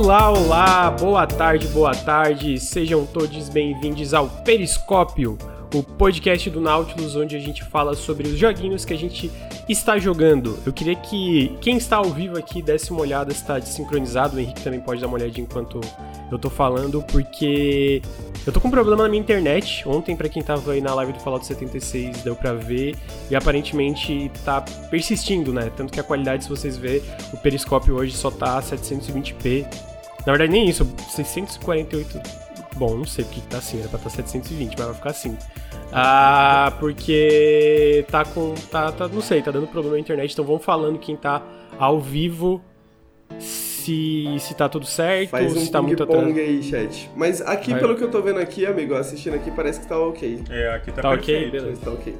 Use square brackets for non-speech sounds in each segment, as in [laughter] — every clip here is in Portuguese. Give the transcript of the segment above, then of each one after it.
Olá, olá, boa tarde, boa tarde, sejam todos bem-vindos ao Periscópio, o podcast do Nautilus, onde a gente fala sobre os joguinhos que a gente está jogando. Eu queria que quem está ao vivo aqui desse uma olhada se está desincronizado, o Henrique também pode dar uma olhadinha enquanto eu tô falando, porque eu tô com um problema na minha internet. Ontem, para quem tava aí na live do Fallout 76, deu pra ver, e aparentemente tá persistindo, né? Tanto que a qualidade, se vocês verem, o periscópio hoje só tá 720p. Na verdade, nem isso, 648. Bom, não sei porque tá assim, era pra estar tá 720, mas vai ficar assim. Ah, porque tá com. Tá, tá, não sei, tá dando problema na internet, então vão falando quem tá ao vivo se, se tá tudo certo, Faz um se tá muito atrasado. aí, chat. Mas aqui, Vai. pelo que eu tô vendo aqui, amigo, assistindo aqui, parece que tá ok. É, aqui tá, Tá ok? perfeito. Beleza. Tá ok.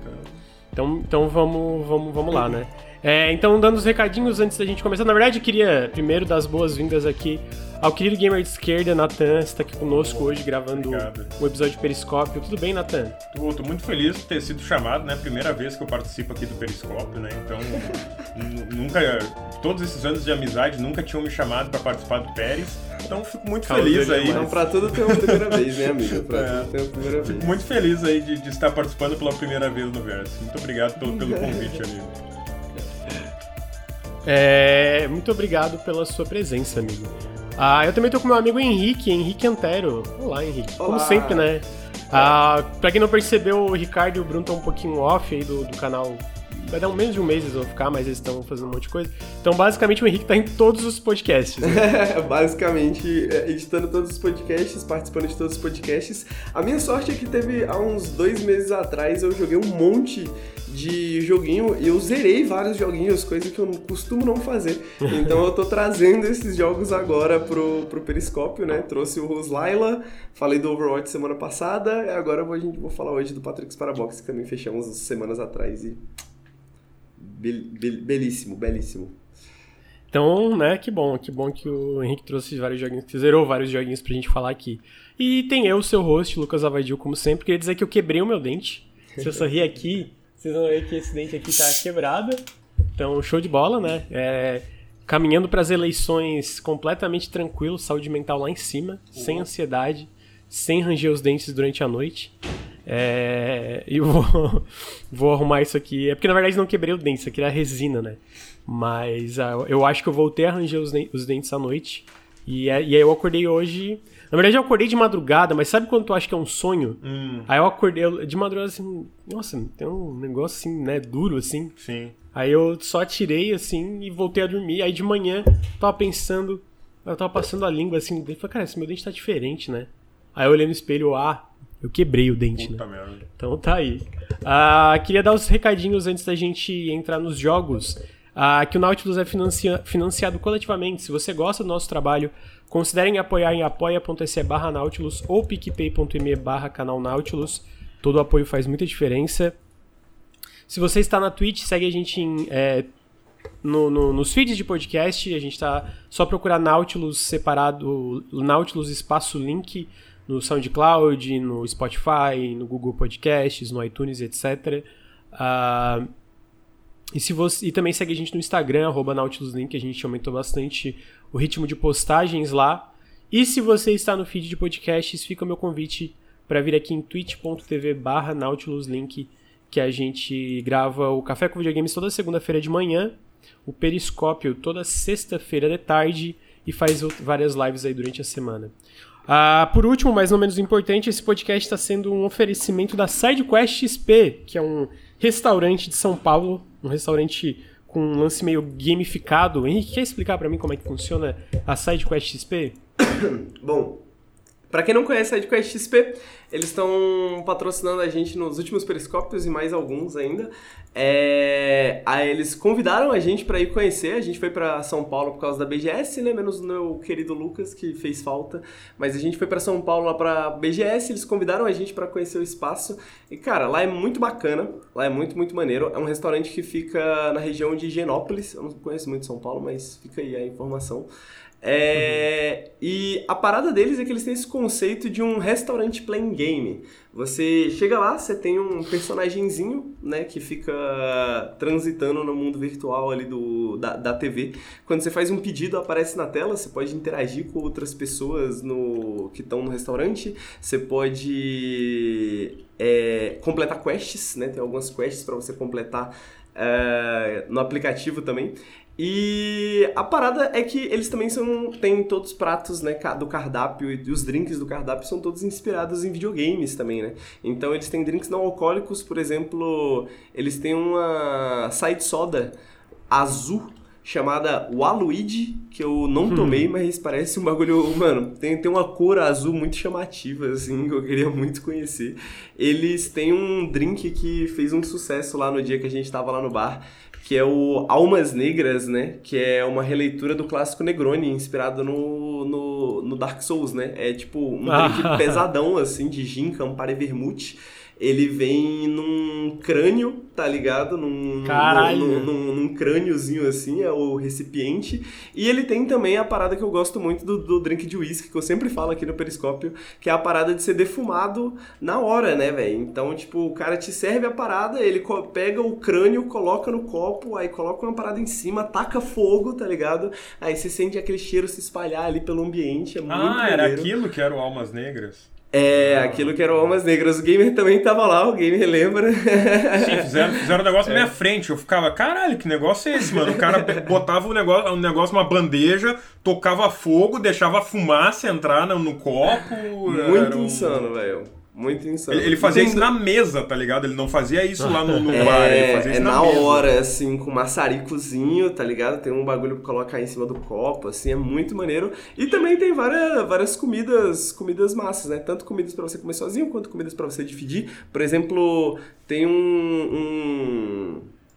Então, então vamos, vamos, vamos lá, né? É, então, dando os recadinhos antes da gente começar. Na verdade, eu queria primeiro dar as boas-vindas aqui ao querido gamer de esquerda, Natan, está aqui conosco hoje gravando Obrigado. o episódio de Periscópio. Tudo bem, Natan? Tô, tô muito feliz de ter sido chamado, né? Primeira vez que eu participo aqui do Periscópio, né? Então, [laughs] nu- nunca, todos esses anos de amizade, nunca tinham me chamado pra participar do Pérez. Então, fico muito Calma, feliz aí. Então, pra tudo tem uma primeira vez, né, amigo? Pra É. tudo tem uma primeira vez. Fico muito feliz aí de, de estar participando pela primeira vez no Verso. Muito obrigado pelo, pelo convite, amigo. É, muito obrigado pela sua presença, amigo. Ah, eu também tô com meu amigo Henrique, Henrique Antero. Olá, Henrique. Como Olá. sempre, né? Ah, pra quem não percebeu, o Ricardo e o Bruno estão um pouquinho off aí do, do canal. Vai dar um menos de um mês eles vão ficar, mas eles estão fazendo um monte de coisa. Então, basicamente, o Henrique tá em todos os podcasts. né? [laughs] Basicamente, é, editando todos os podcasts, participando de todos os podcasts. A minha sorte é que teve há uns dois meses atrás eu joguei um monte de joguinho e eu zerei vários joguinhos, coisa que eu costumo não fazer. [laughs] Então eu tô trazendo esses jogos agora pro, pro Periscópio, né? Trouxe o Roslaila, falei do Overwatch semana passada, e agora vou, a gente, vou falar hoje do Patrick's Parabox, que também fechamos semanas atrás e. bel- bel- belíssimo, belíssimo. Então, né, que bom, que bom que o Henrique trouxe vários joguinhos, que zerou vários joguinhos pra gente falar aqui. E tem eu, seu host, Lucas Avadil, como sempre. Queria dizer que eu quebrei o meu dente. Se eu sorrir aqui, vocês vão ver que esse dente aqui tá quebrado. Então, show de bola, né? É, caminhando pras eleições completamente tranquilo, saúde mental lá em cima, sem ansiedade, sem ranger os dentes durante a noite. É, e [laughs] eu vou, vou arrumar isso aqui. É porque na verdade não quebrei o dente, isso aqui era resina, né? Mas ah, eu acho que eu voltei a arranjar os, os dentes à noite. E, é- e aí eu acordei hoje. Na verdade eu acordei de madrugada, mas sabe quando tu acha que é um sonho? Hum, Aí eu acordei eu- de madrugada assim, nossa, tem um negócio assim, né, duro assim. sim. Aí eu só tirei assim e voltei a dormir. Aí de manhã tava pensando, eu tava passando a língua assim, e falei, cara, esse meu dente tá diferente, né? Aí eu olhei no espelho, ah, eu quebrei o dente, né? Puta merda. Então tá aí. Ah, queria dar os recadinhos antes da gente entrar nos jogos. Ah, que o Nautilus é financia- financiado coletivamente. Se você gosta do nosso trabalho, considerem apoiar em apoia.se barra Nautilus ou picpay.me barra canal Nautilus. Todo o apoio faz muita diferença. Se você está na Twitch, segue a gente em, é, no- no- nos feeds de podcast. A gente tá só procurar Nautilus separado, Nautilus espaço link no SoundCloud, no Spotify, no Google Podcasts, no iTunes, etc. Ah, e, se você, e também segue a gente no Instagram, arroba NautilusLink, a gente aumentou bastante o ritmo de postagens lá. E se você está no feed de podcasts, fica o meu convite para vir aqui em twitch.tv barra NautilusLink, que a gente grava o Café com Videogames toda segunda-feira de manhã, o Periscópio toda sexta-feira de tarde e faz várias lives aí durante a semana. Ah, por último, mas não menos importante, esse podcast está sendo um oferecimento da SideQuest XP, que é um restaurante de São Paulo, um restaurante com um lance meio gamificado. Henrique, quer explicar para mim como é que funciona a SideQuest XP? [coughs] Bom, pra quem não conhece a EdQuest XP, eles estão patrocinando a gente nos últimos periscópios e mais alguns ainda. É, eles convidaram a gente pra ir conhecer. A gente foi pra São Paulo por causa da BGS, né? Menos o meu querido Lucas que fez falta. Mas a gente foi pra São Paulo lá pra BGS. Eles convidaram a gente pra conhecer o espaço. E cara, lá é muito bacana. Lá é muito, muito maneiro. É um restaurante que fica na região de Higienópolis. Eu não conheço muito São Paulo, mas fica aí a informação. É, E a parada deles é que eles têm esse conceito de um restaurante playing game. Você chega lá, você tem um personagemzinho, né, que fica transitando no mundo virtual ali do, da, da TV. Quando você faz um pedido, aparece na tela, você pode interagir com outras pessoas no, que estão no restaurante, você pode é, completar quests, né, tem algumas quests para você completar é, no aplicativo também. E a parada é que eles também são. Tem todos os pratos né, do cardápio e os drinks do cardápio são todos inspirados em videogames também, né? Então eles têm drinks não alcoólicos, por exemplo, eles têm uma side soda azul chamada Waluigi, que eu não tomei, mas parece um bagulho. Mano, tem, tem uma cor azul muito chamativa, assim, que eu queria muito conhecer. Eles têm um drink que fez um sucesso lá no dia que a gente tava lá no bar, que é o Almas Negras, né? Que é uma releitura do clássico Negroni, inspirado no, no, no Dark Souls, né? É tipo um drink pesadão, assim, de gin, campari e vermute ele vem num crânio, tá ligado? Num, Caralho. Num, num, num crâniozinho assim, é o recipiente. E ele tem também a parada que eu gosto muito do, do drink de whisky, que eu sempre falo aqui no Periscópio, que é a parada de ser defumado na hora, né, velho? Então, tipo, o cara te serve a parada, ele pega o crânio, coloca no copo, aí coloca uma parada em cima, taca fogo, tá ligado? Aí você sente aquele cheiro se espalhar ali pelo ambiente, é muito Ah, era maneiro. aquilo que era o Almas Negras? É, aquilo que era o Almas Negras. O gamer também tava lá, o gamer lembra. Sim, fizeram, fizeram um negócio [laughs] na minha frente. Eu ficava, caralho, que negócio é esse, mano? O cara botava o negócio, um negócio numa bandeja, tocava fogo, deixava a fumaça entrar no, no copo. Muito um- insano, velho. Muito insano. Ele, ele fazia Tem- isso na mesa, tá ligado? Ele não fazia isso lá no, no [laughs] bar, ele É, fazia é isso na, na mesa. hora, assim, com maçaricozinho, tá ligado? Tem um bagulho pra colocar em cima do copo, assim, é muito maneiro. E também tem várias, várias comidas, comidas massas, né? Tanto comidas pra você comer sozinho, quanto comidas pra você dividir. Por exemplo, tem um,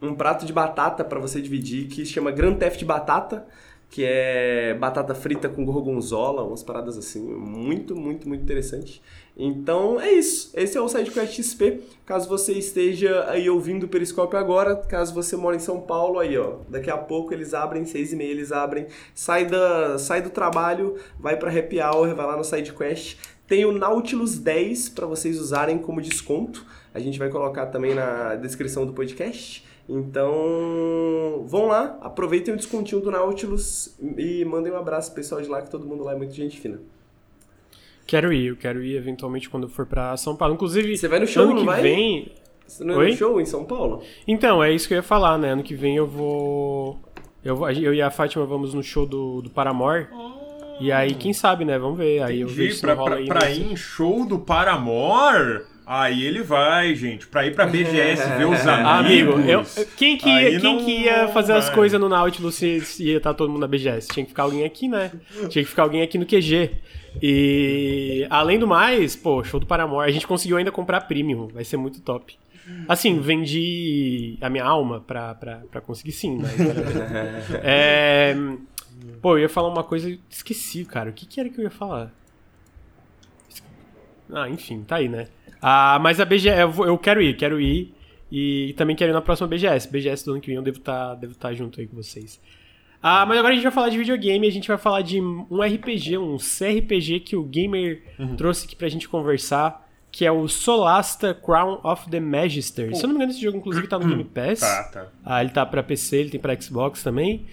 um, um prato de batata pra você dividir que se chama Grand Theft Batata. Que é batata frita com gorgonzola, umas paradas assim, muito, muito, muito interessante. Então é isso. Esse é o SideQuest XP. Caso você esteja aí ouvindo o Periscópio agora, caso você mora em São Paulo, aí ó, daqui a pouco eles abrem, seis e meia eles abrem, sai, da, sai do trabalho, vai pra Happy Hour, vai lá no SideQuest. Tem o Nautilus 10 para vocês usarem como desconto. A gente vai colocar também na descrição do podcast. Então, vão lá, aproveitem o descontinho do Nautilus e mandem um abraço pro pessoal de lá, que todo mundo lá é muito gente fina. Quero ir, eu quero ir eventualmente quando eu for pra São Paulo. Inclusive, Você vai no show, ano que vai? vem. Você não é Oi? no show em São Paulo? Então, é isso que eu ia falar, né? Ano que vem eu vou. Eu, vou- eu e a Fátima vamos no show do, do Paramore. E aí, quem sabe, né? Vamos ver. Aí eu vejo Entendi, se pra, rola pra, aí. pra ir em show do Paramore, aí ele vai, gente. Pra ir pra BGS ver os amigos. [laughs] Ah, amigo, eu, quem, que ia, quem não- que ia fazer as coisas no Nautilus se, se ia estar todo mundo na BGS? Tinha que ficar alguém aqui, né? Tinha que ficar alguém aqui no QG. E além do mais, pô, show do Paramore. A gente conseguiu ainda comprar Premium, vai ser muito top. Assim, vendi a minha alma pra, pra, pra conseguir sim, mas. [laughs] é, pô, eu ia falar uma coisa, esqueci, cara. O que, que era que eu ia falar? Ah, enfim, tá aí, né? Ah, mas a BGS, eu, eu quero ir, quero ir. E também quero ir na próxima BGS. BGS do ano que vem eu devo estar devo tá junto aí com vocês. Ah, mas agora a gente vai falar de videogame, a gente vai falar de um RPG, um CRPG que o Gamer trouxe aqui pra gente conversar, que é o Solasta Crown of the Magister. Se eu não me engano, esse jogo inclusive tá no Game Pass. Tá, tá. Ah, ele tá pra PC, ele tem pra Xbox também.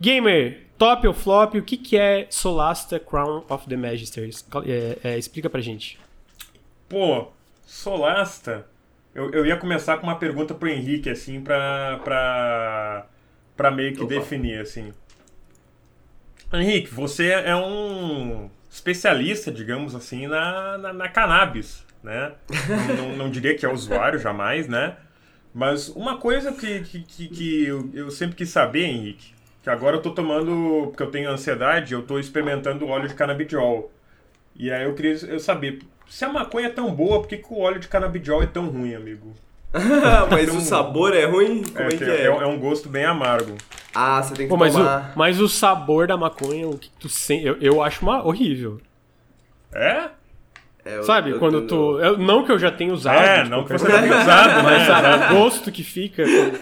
Gamer, top ou flop, o que, que é Solasta Crown of the Magister? É, é, explica pra gente. Pô, Solasta. Eu, eu ia começar com uma pergunta pro Henrique, assim, pra. pra, pra meio que Opa. definir, assim. Henrique, você é um especialista, digamos assim, na, na, na cannabis, né? não, não, não diria que é usuário, jamais, né? Mas uma coisa que, que, que, que eu, eu sempre quis saber, Henrique, que agora eu tô tomando, porque eu tenho ansiedade, eu tô experimentando óleo de canabidiol. E aí eu queria eu saber, se a maconha é tão boa, por que, que o óleo de canabidiol é tão ruim, amigo? [laughs] Mas o sabor é ruim? Como é, É, que que é? é, é um gosto bem amargo. Ah, você tem que Pô, mas, o, tomar... mas o sabor da maconha, o que tu sente, eu, eu acho uma, horrível. É? É, eu- Sabe? eu- quando eu- tu. eu- não que eu já tenha usado. É, tipo, não que você já tenha usado, Mas né? sabe, o gosto que fica. quando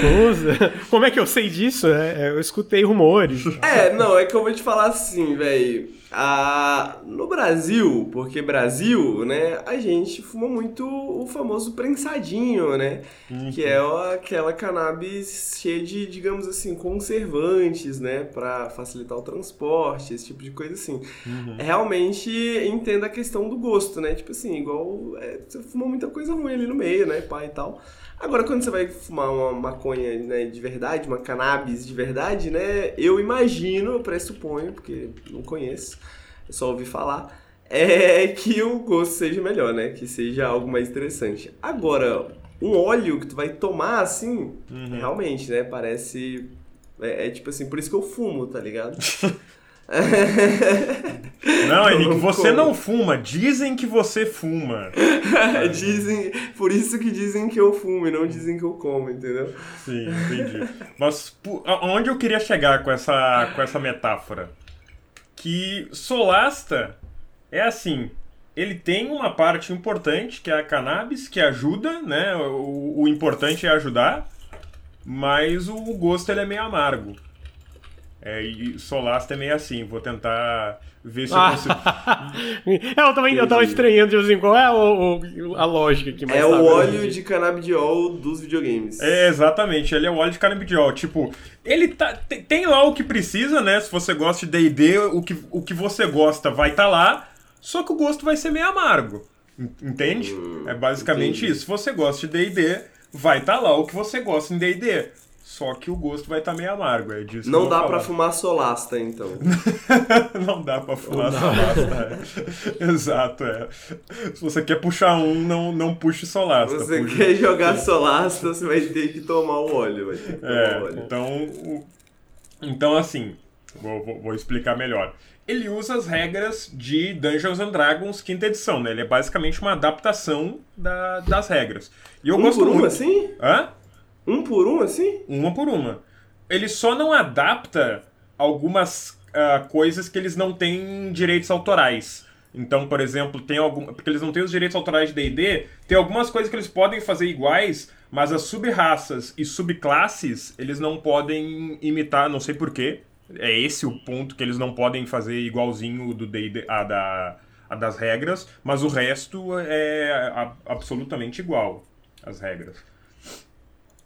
tu- [laughs] Como é que eu sei disso? É, eu escutei rumores. É, não, é que eu vou te falar assim, velho. Ah, no Brasil, porque Brasil, né, a gente fuma muito o famoso prensadinho, né? Uhum. Que é aquela cannabis cheia de, digamos assim, conservantes, né? Pra facilitar o transporte, esse tipo de coisa assim. Uhum. Realmente entenda a questão do gosto, né? Tipo assim, igual é, você fuma muita coisa ruim ali no meio, né? Pai e tal. Agora, quando você vai fumar uma maconha né, de verdade, uma cannabis de verdade, né? Eu imagino, eu pressuponho, porque não conheço, é só ouvi falar, é que o gosto seja melhor, né? Que seja algo mais interessante. Agora, um óleo que tu vai tomar assim, uhum. realmente, né? Parece. É, é, tipo assim, por isso que eu fumo, tá ligado? [laughs] [laughs] Não, Henrique, você não fuma. Dizem que você fuma. [laughs] dizem, por isso que dizem que eu fumo e não dizem que eu como, entendeu? Sim, entendi. Mas onde eu queria chegar com essa, com essa metáfora? Que Solasta é assim, ele tem uma parte importante que é a cannabis, que ajuda, né? O, o importante é ajudar, mas o gosto ele é meio amargo. É, e Solasta é meio assim, vou tentar ver se eu consigo. é, [laughs] eu, também, eu tava estranhando, tipo assim, qual é o, o, a lógica aqui? É o óleo de canabidiol dos videogames. É, exatamente, ele é o óleo de canabidiol. Tipo, ele tá, tem, tem lá o que precisa, né? Se você gosta de DD, o que, o que você gosta vai estar tá lá, só que o gosto vai ser meio amargo. Entende? Hum, é basicamente entendi. isso. Se você gosta de DD, vai estar tá lá o que você gosta em DD. Só que o gosto vai estar tá meio amargo, é disso Não dá para fumar solasta, então. [laughs] não dá para fumar solasta. É. [laughs] Exato, é. Se você quer puxar um, não, não puxe solasta. Você puxa... quer jogar solasta, você vai ter que tomar o óleo. Vai ter que tomar é, o óleo. Então, então assim, vou, vou, vou explicar melhor ele usa as regras de Dungeons and Dragons quinta edição, né? Ele é basicamente uma adaptação da, das regras. E eu um gosto por muito. assim? Hã? Um por um, assim? Uma por uma. Ele só não adapta algumas uh, coisas que eles não têm direitos autorais. Então, por exemplo, tem algum. Porque eles não têm os direitos autorais de DD, tem algumas coisas que eles podem fazer iguais, mas as sub-raças e subclasses eles não podem imitar, não sei porquê. É esse o ponto que eles não podem fazer igualzinho do D&D, a, da, a das regras, mas o resto é absolutamente igual, as regras.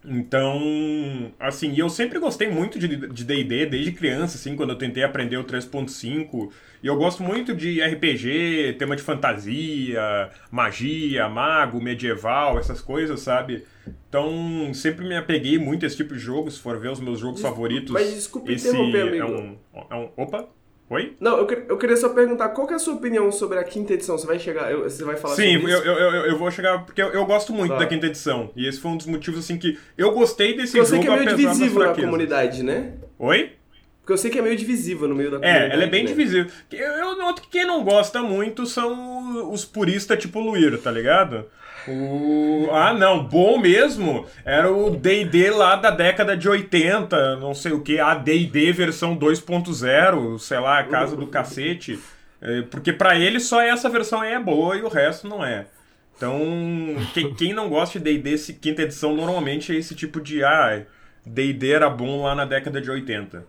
Então, assim, eu sempre gostei muito de D&D, desde criança, assim, quando eu tentei aprender o 3.5. E eu gosto muito de RPG, tema de fantasia, magia, mago, medieval, essas coisas, sabe? Então, sempre me apeguei muito a esse tipo de jogo, se for ver os meus jogos favoritos. Mas desculpe esse interromper, amigo. É um, é um, opa! Oi? Não, eu, eu queria só perguntar, qual é a sua opinião sobre a quinta edição? Você vai chegar, eu, você vai falar Sim, sobre? Sim, eu, eu, eu, vou chegar, porque eu, eu gosto muito tá. da quinta edição. E esse foi um dos motivos, assim, que eu gostei desse porque jogo, Eu sei que é meio divisível na comunidade, né? Oi? Porque eu sei que é meio divisível no meio da comunidade. É, ela é bem né? divisível. Eu, eu noto que quem não gosta muito são os puristas tipo Luir, tá ligado? O... Ah, não, bom mesmo era o D&D lá da década de 80, não sei o que, a D&D versão 2.0, sei lá, a casa do cacete. É, porque para ele só essa versão aí é boa e o resto não é. Então, quem, quem não gosta de D&D quinta edição normalmente é esse tipo de ah, D&D era bom lá na década de 80.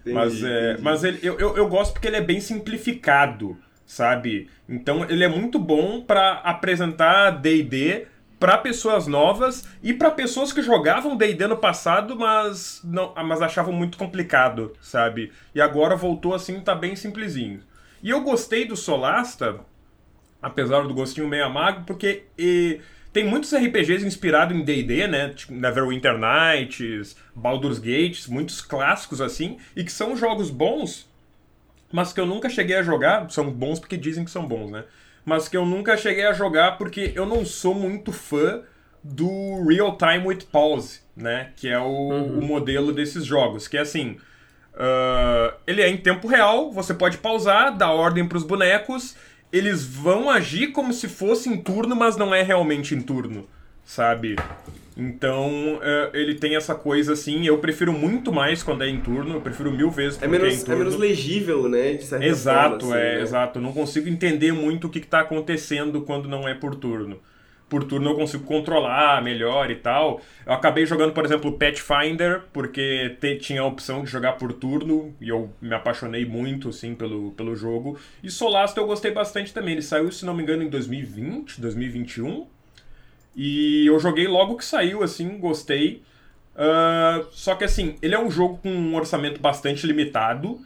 Entendi, mas é, mas ele, eu, eu, eu gosto porque ele é bem simplificado sabe? Então ele é muito bom para apresentar D&D para pessoas novas e para pessoas que jogavam D&D no passado, mas não, mas achavam muito complicado, sabe? E agora voltou assim, tá bem simplesinho. E eu gostei do Solasta, apesar do gostinho meio amargo, porque e, tem muitos RPGs inspirados em D&D, né? Tipo Neverwinter Nights, Baldur's Gate, muitos clássicos assim, e que são jogos bons mas que eu nunca cheguei a jogar. São bons porque dizem que são bons, né? Mas que eu nunca cheguei a jogar porque eu não sou muito fã do Real Time with Pause, né? Que é o, uhum. o modelo desses jogos. Que é assim. Uh, ele é em tempo real, você pode pausar, dar ordem para os bonecos, eles vão agir como se fosse em turno, mas não é realmente em turno, sabe? Então, é, ele tem essa coisa assim, eu prefiro muito mais quando é em turno, eu prefiro mil vezes é menos, é em turno. É menos legível, né, Exato, forma, assim, é, né? exato. Eu não consigo entender muito o que está acontecendo quando não é por turno. por turno eu consigo controlar melhor e tal. Eu acabei jogando, por exemplo, Pathfinder, porque te, tinha a opção de jogar por turno, e eu me apaixonei muito, assim, pelo, pelo jogo. E Solasta eu gostei bastante também. Ele saiu, se não me engano, em 2020, 2021. E eu joguei logo que saiu, assim, gostei. Uh, só que, assim, ele é um jogo com um orçamento bastante limitado,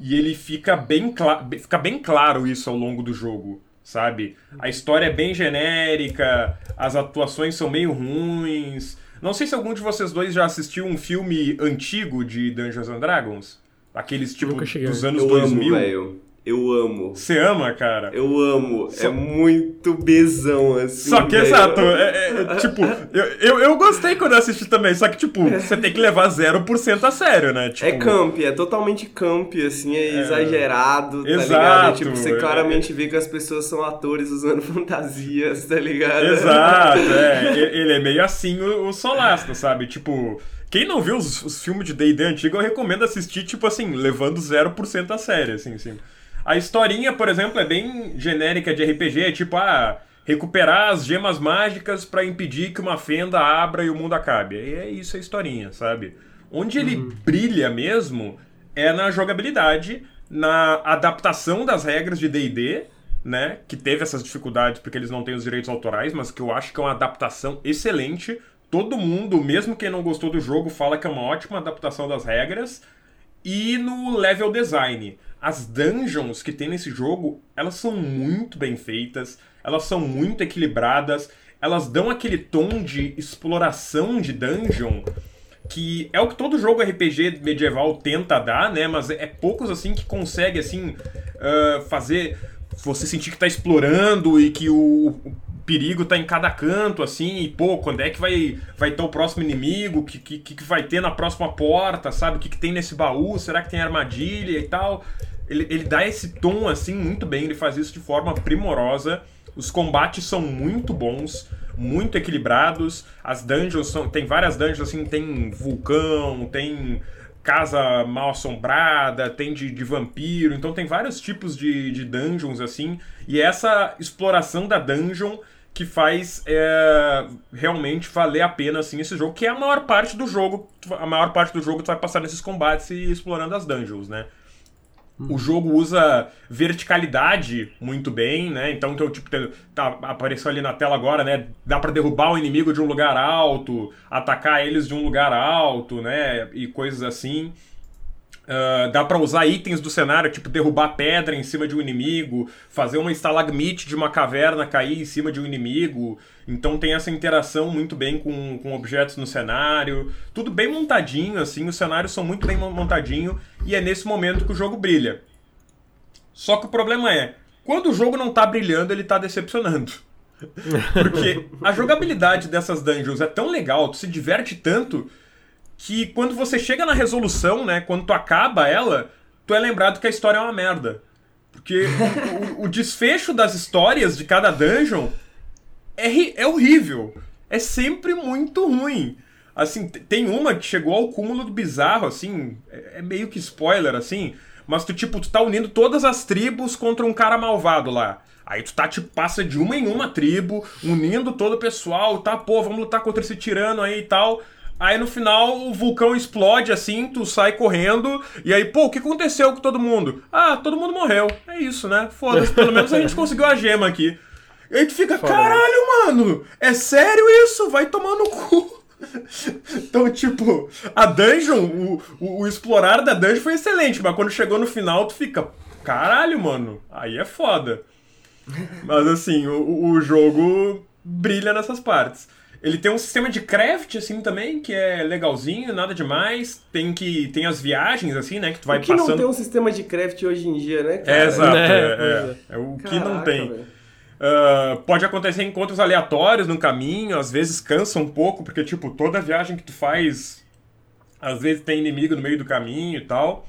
e ele fica bem, fica bem claro isso ao longo do jogo sabe? A história é bem genérica, as atuações são meio ruins. Não sei se algum de vocês dois já assistiu um filme antigo de Dungeons and Dragons. Aqueles tipo dos anos eu 2000. Amo, eu amo. Você ama, cara? Eu amo. Só... É muito besão, assim. Só que, exato, é, é, é, [laughs] tipo, eu, eu, eu, gostei quando eu assisti também, só que, tipo, [laughs] você tem que levar 0% a sério, né? Tipo... É camp, é totalmente camp, assim, é, é. exagerado, tá exato, ligado? Tipo, você claramente vê que as pessoas são atores usando [laughs] fantasias, tá ligado? Exato, é. Ele é meio assim o, o Solasta, sabe? Tipo. Quem não viu os, os filmes de D&D antigo, eu recomendo assistir, tipo assim, levando 0% a sério, assim, assim. A historinha, por exemplo, é bem genérica de RPG, é tipo, ah, recuperar as gemas mágicas para impedir que uma fenda abra e o mundo acabe. E é isso a historinha, sabe? Onde ele uhum. brilha mesmo é na jogabilidade, na adaptação das regras de D&D, né, que teve essas dificuldades porque eles não têm os direitos autorais, mas que eu acho que é uma adaptação excelente. Todo mundo, mesmo quem não gostou do jogo, fala que é uma ótima adaptação das regras. E no level design as dungeons que tem nesse jogo, elas são muito bem feitas, elas são muito equilibradas, elas dão aquele tom de exploração de dungeon que é o que todo jogo RPG medieval tenta dar, né? Mas é poucos assim que consegue assim uh, fazer você sentir que está explorando e que o, perigo tá em cada canto, assim, e pô, quando é que vai vai ter o próximo inimigo, o que, que, que vai ter na próxima porta, sabe? O que, que tem nesse baú, será que tem armadilha e tal ele, ele dá esse tom assim muito bem, ele faz isso de forma primorosa. Os combates são muito bons, muito equilibrados. As dungeons são. Tem várias dungeons assim, tem vulcão, tem casa mal assombrada, tem de, de vampiro, então tem vários tipos de, de dungeons assim. E essa exploração da dungeon que faz é, realmente valer a pena assim esse jogo, que é a maior parte do jogo, a maior parte do jogo tu vai passar nesses combates e explorando as dungeons, né? O jogo usa verticalidade muito bem, né? Então, então tipo, tá, apareceu ali na tela agora, né? Dá para derrubar o inimigo de um lugar alto, atacar eles de um lugar alto, né? E coisas assim. Uh, dá para usar itens do cenário, tipo derrubar pedra em cima de um inimigo, fazer uma estalagmite de uma caverna cair em cima de um inimigo. Então tem essa interação muito bem com, com objetos no cenário. Tudo bem montadinho, assim, os cenários são muito bem montadinho e é nesse momento que o jogo brilha. Só que o problema é, quando o jogo não tá brilhando, ele tá decepcionando. [laughs] Porque a jogabilidade dessas dungeons é tão legal, tu se diverte tanto que quando você chega na resolução, né, quando tu acaba ela, tu é lembrado que a história é uma merda. Porque o, o, desfecho das histórias de cada dungeon é, é horrível. É sempre muito ruim. Assim, tem uma que chegou ao cúmulo do bizarro, assim, é, é meio que spoiler, assim, mas tu, tipo, tu tá unindo todas as tribos contra um cara malvado lá. Aí tu tá, tipo, passa de uma em uma tribo, unindo todo o pessoal, tá, pô, vamos lutar contra esse tirano aí e tal. Aí no final o vulcão explode assim, tu sai correndo, e aí, pô, o que aconteceu com todo mundo? Ah, todo mundo morreu. É isso, né? Foda-se, pelo menos a gente [laughs] conseguiu a gema aqui. E aí tu fica, Foda caralho, mano, é sério isso? Vai tomar no cu. [laughs] Então, tipo, a dungeon, o, o, o, explorar da dungeon foi excelente, mas quando chegou no final, tu fica, caralho, mano, aí é foda. Mas assim, o, o jogo brilha nessas partes. Ele tem um sistema de craft, assim, também, que é legalzinho, nada demais. Tem que tem as viagens, assim, né, que tu vai o que passando... não tem um sistema de craft hoje em dia, né, cara? É, exato, é, é, é, é o Caraca, que não tem. Uh, pode acontecer encontros aleatórios no caminho, às vezes cansa um pouco, porque, tipo, toda viagem que tu faz, às vezes tem inimigo no meio do caminho e tal.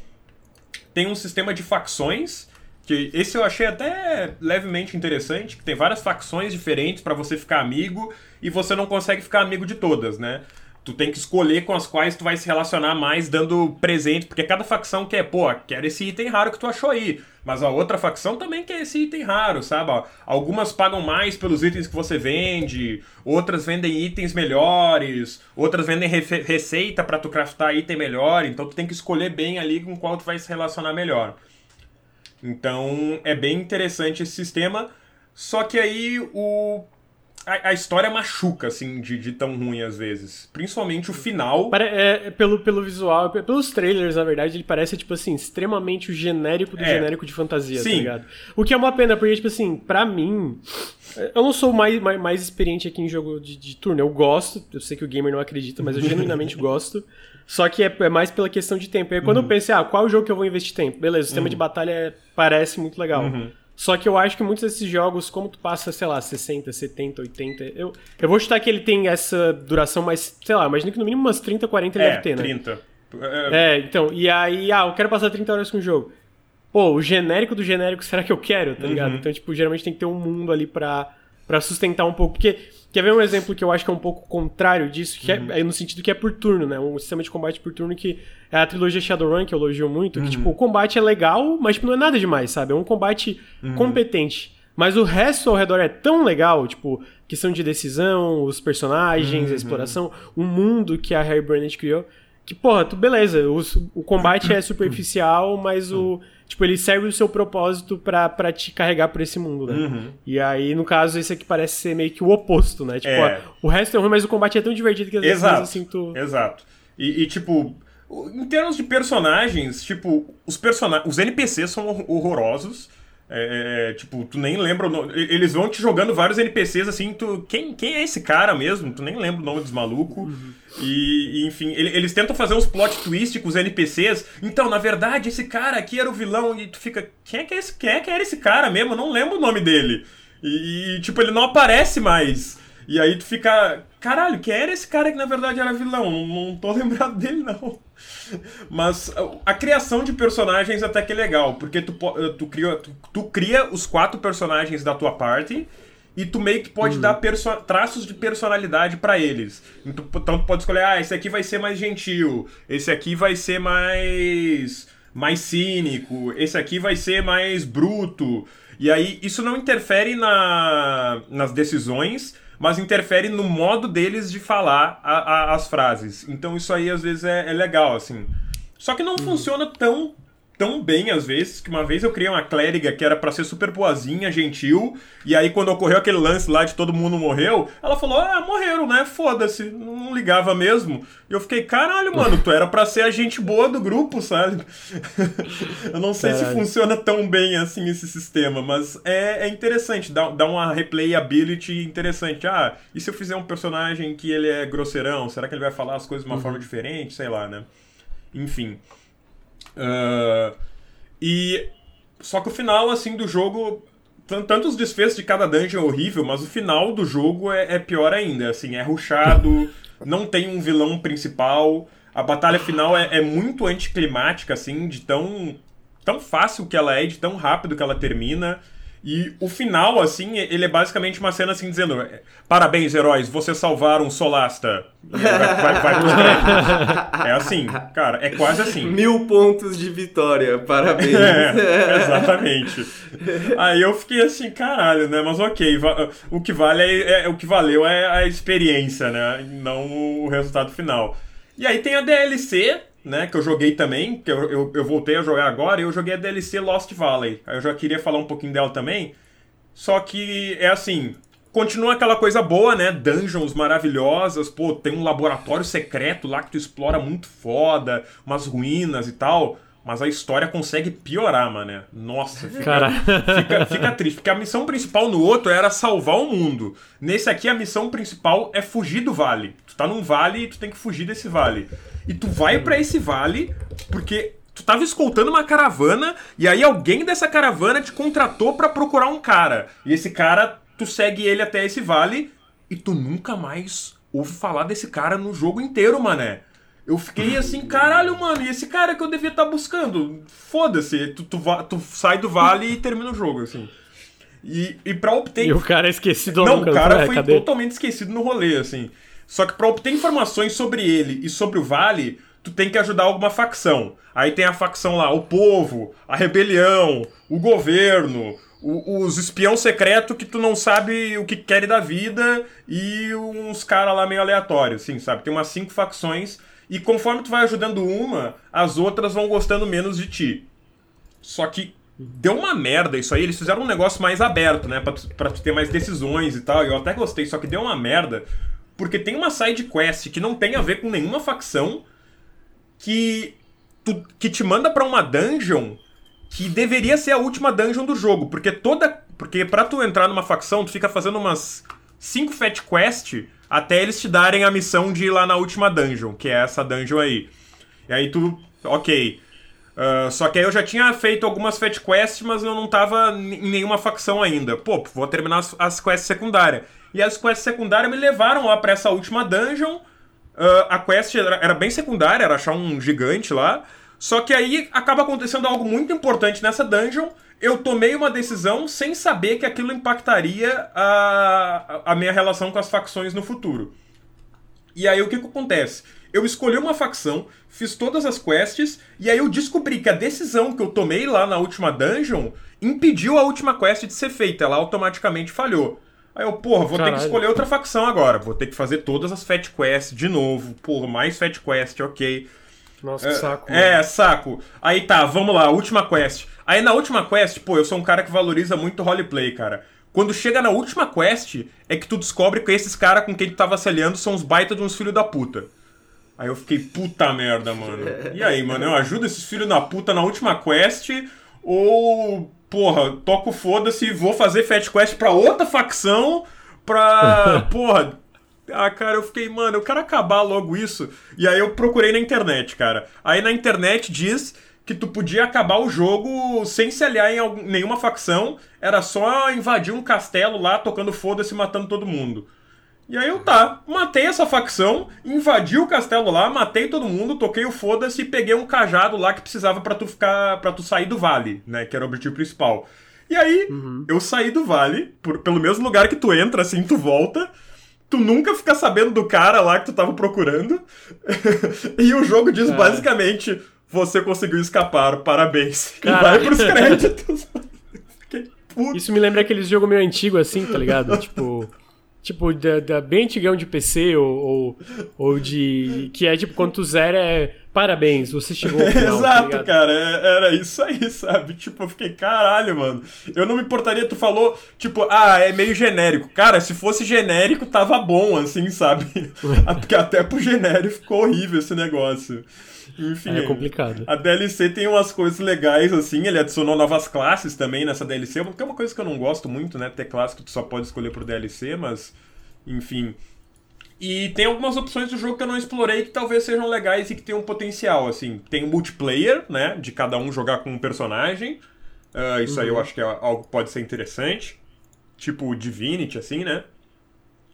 Tem um sistema de facções, que esse eu achei até levemente interessante, que tem várias facções diferentes para você ficar amigo e você não consegue ficar amigo de todas, né? Tu tem que escolher com as quais tu vai se relacionar mais dando presente, porque cada facção quer, pô, quero esse item raro que tu achou aí. Mas a outra facção também quer esse item raro, sabe? Algumas pagam mais pelos itens que você vende, outras vendem itens melhores, outras vendem receita para tu craftar item melhor, então tu tem que escolher bem ali com qual tu vai se relacionar melhor. Então é bem interessante esse sistema. Só que aí o a, a, história machuca, assim, de, de, tão ruim às vezes. Principalmente o final. É, é, pelo, pelo visual, pelos trailers, na verdade, ele parece, tipo assim, extremamente o genérico do é. genérico de fantasia, tá Sim. tá ligado? O que é uma pena, porque, tipo assim, pra mim. Eu não sou mais, mais, mais experiente aqui em jogo de, de, turno. Eu gosto, eu sei que o gamer não acredita, mas eu genuinamente [laughs] gosto. Só que é, é, mais pela questão de tempo. E aí, quando uhum. eu pensei, ah, qual é o jogo que eu vou investir tempo? Beleza, o sistema uhum. de batalha parece muito legal. Uhum. Só que eu acho que muitos desses jogos, como tu passa, sei lá, 60, 70, 80, eu, eu vou chutar que ele tem essa duração, mas, sei lá, imagina que no mínimo umas 30, 40 ele é, deve ter, né? 30. É, então, e aí, ah, eu quero passar 30 horas com o jogo. Pô, o genérico do genérico, [laughs] será que eu quero, tá ligado? Uhum. Então, tipo, geralmente tem que ter um mundo ali pra, pra sustentar um pouco, porque Quer ver um exemplo que eu acho que é um pouco contrário disso, que é, uhum. é, é, no sentido que é por turno, né? Um sistema de combate por turno que é a trilogia Shadowrun, que eu elogio muito, uhum. que, tipo, o combate é legal, mas tipo, não é nada demais, sabe? É um combate uhum. competente. Mas o resto ao redor é tão legal, tipo, questão de decisão, os personagens, a uhum. exploração, o mundo que a Harry Burnett criou, que, porra, tu, beleza, o, o combate é [clears throat] superficial, mas o Tipo, ele serve o seu propósito para te carregar por esse mundo, né? Uhum. E aí, no caso, esse aqui parece ser meio que o oposto, né? Tipo, é. ó, o resto é ruim, mas o combate é tão divertido que às vezes Exato. eu sinto. Exato. E, e, tipo, em termos de personagens, tipo, os personagens. Os NPCs são horrorosos. É, é, tipo, tu nem lembra o nome. Eles vão te jogando vários NPCs assim, tu. Quem, quem é esse cara mesmo? Tu nem lembra o nome dos malucos. Uhum. E, e, enfim, ele, eles tentam fazer uns plot twist com os NPCs. Então, na verdade, esse cara aqui era o vilão. E tu fica. Quem é que, é esse, quem é que era esse cara mesmo? Eu não lembro o nome dele. E, e, tipo, ele não aparece mais. E aí tu fica. Caralho, quem era esse cara que na verdade era vilão? Não, não tô [laughs] lembrado dele, não. Mas a criação de personagens até que é legal, porque tu, tu, cria, tu, tu cria os quatro personagens da tua party e tu meio que pode uhum. dar traços de personalidade para eles. Então, então tu pode escolher, ah, esse aqui vai ser mais gentil, esse aqui vai ser mais mais cínico, esse aqui vai ser mais bruto. E aí isso não interfere na, nas decisões, mas interfere no modo deles de falar a, a, as frases. Então isso aí às vezes é, é legal, assim. Só que não uhum. funciona tão tão bem às vezes que uma vez eu criei uma clériga que era para ser super boazinha, gentil, e aí quando ocorreu aquele lance lá de todo mundo morreu, ela falou: "Ah, morreram, né? Foda-se, não ligava mesmo". E eu fiquei: "Caralho, mano, tu era para ser a gente boa do grupo, sabe?". [laughs] eu não sei Caralho. se funciona tão bem assim esse sistema, mas é, é interessante, dá, dá uma replayability interessante. Ah, e se eu fizer um personagem que ele é grosseirão, será que ele vai falar as coisas de uma uhum. forma diferente, sei lá, né? Enfim. Uh, e só que o final assim do jogo tanto os desfechos de cada dungeon é horrível, mas o final do jogo é, é pior ainda. Assim, é ruchado, [laughs] não tem um vilão principal. A batalha final é, é, muito anticlimática, assim, de tão, tão fácil que ela é, de tão rápido que ela termina. E o final, assim, ele é basicamente uma cena assim dizendo: Parabéns, heróis, vocês salvaram Solasta. Vai, vai, vai É assim, cara, é quase assim. Mil pontos de vitória, parabéns. [laughs] É, exatamente. Aí eu fiquei assim, caralho, né? Mas ok, o que vale é, é, o que valeu é a experiência, né? Não o resultado final. E aí tem a DLC, né, que eu joguei também, que eu, eu, eu, voltei a jogar agora, e eu joguei a DLC Lost Valley. Aí eu já queria falar um pouquinho dela também. Só que é assim, continua aquela coisa boa, né? Dungeons maravilhosas, pô, tem um laboratório secreto lá que tu explora muito foda, umas ruínas e tal. Mas a história consegue piorar, mano. Nossa, fica, fica, fica, triste. Porque a missão principal no outro era salvar o mundo. Nesse aqui, a missão principal é fugir do vale. Tu tá num vale e tu tem que fugir desse vale. E tu vai para esse vale porque tu tava escoltando uma caravana e aí alguém dessa caravana te contratou para procurar um cara. E esse cara, tu segue ele até esse vale e tu nunca mais ouve falar desse cara no jogo inteiro, mané. Eu fiquei assim, caralho, mano, e esse cara que eu devia estar tá buscando? Foda-se, tu, tu, tu, sai do vale e termina o jogo, assim. E, e pra obter. E o cara é esquecido Não, o cara foi cadê? totalmente esquecido no rolê, assim. Só que para obter informações sobre ele e sobre o vale, tu tem que ajudar alguma facção. Aí tem a facção lá, o povo, a rebelião, o governo, o, os espião secreto que tu não sabe o que querem da vida e uns caras lá meio aleatórios, assim, sabe? Tem umas cinco facções e conforme tu vai ajudando uma, as outras vão gostando menos de ti. Só que deu uma merda isso aí. Eles fizeram um negócio mais aberto, né? Pra pra ter mais decisões e tal. Eu até gostei, só que deu uma merda. Porque tem uma side quest que não tem a ver com nenhuma facção. Que, tu, que te manda para uma dungeon que deveria ser a última dungeon do jogo. Porque toda. Porque pra tu entrar numa facção, tu fica fazendo umas 5 fat quest até eles te darem a missão de ir lá na última dungeon, que é essa dungeon aí. E aí tu. Ok. Uh, só que aí eu já tinha feito algumas Fat Quests, mas eu não tava em nenhuma facção ainda. Pô, vou terminar as, as quests secundárias. E as quests secundárias me levaram lá pra essa última dungeon. Uh, a quest era, era, bem secundária, era achar um gigante lá. Só que aí acaba acontecendo algo muito importante nessa dungeon. Eu tomei uma decisão sem saber que aquilo impactaria a, a minha relação com as facções no futuro. E aí o que, que acontece? eu escolhi uma facção, fiz todas as quests, e aí eu descobri que a decisão que eu tomei lá na última dungeon impediu a última quest de ser feita, ela automaticamente falhou. Aí eu, porra, vou Caralho. ter que escolher outra facção agora, vou ter que fazer todas as Fat Quests de novo, porra, mais Fat Quest, ok. Nossa, que é, saco. É, saco. Aí tá, vamos lá, última quest. Aí na última quest, pô, eu sou um cara que valoriza muito roleplay, cara. Quando chega na última quest, é que tu descobre que esses caras com quem tu tava se aliando são os baita de uns filhos da puta. Aí eu fiquei, puta merda, mano. E aí, mano, eu ajudo esses filhos da puta na última quest ou, porra, toco foda-se e vou fazer Fat Quest pra outra facção pra, [laughs] porra... Ah, cara, eu fiquei, mano, eu quero acabar logo isso. E aí eu procurei na internet, cara. Aí na internet diz que tu podia acabar o jogo sem se aliar em algum, nenhuma facção. Era só invadir um castelo lá, tocando foda-se, matando todo mundo. E aí eu tá, matei essa facção, invadi o castelo lá, matei todo mundo, toquei o foda-se e peguei um cajado lá que precisava para tu ficar. para tu sair do vale, né? Que era o objetivo principal. E aí, uhum. eu saí do vale, por, pelo mesmo lugar que tu entra, assim, tu volta. Tu nunca fica sabendo do cara lá que tu tava procurando. [laughs] e o jogo diz basicamente: você conseguiu escapar, parabéns. E vai pros créditos. [laughs] Isso me lembra aqueles jogos meio antigo assim, tá ligado? [laughs] tipo tipo, da, da, bem antigão de PC ou, ou, ou, de. Que é tipo, quando tu zera é. Parabéns, você chegou ao [laughs] final. Tá Exato, tá cara, é, era isso aí, [laughs] sabe? Tipo, eu fiquei, caralho, mano. Eu não me importaria, tu falou, tipo, ah, é meio genérico. Cara, se fosse genérico, tava bom, assim, sabe? [laughs] Porque até pro genérico ficou horrível esse negócio. Enfim. É complicado. A DLC tem umas coisas legais, assim. Ele adicionou novas classes também nessa DLC. Que é uma coisa que eu não gosto muito, né? Ter classe que tu só pode escolher por DLC, mas. Enfim. E tem algumas opções do jogo que eu não explorei que talvez sejam legais e que tenham potencial, assim. Tem o multiplayer, né? De cada um jogar com um personagem. Uh, isso uhum. aí eu uhum. acho que é algo que pode ser interessante. Tipo Divinity, assim, né?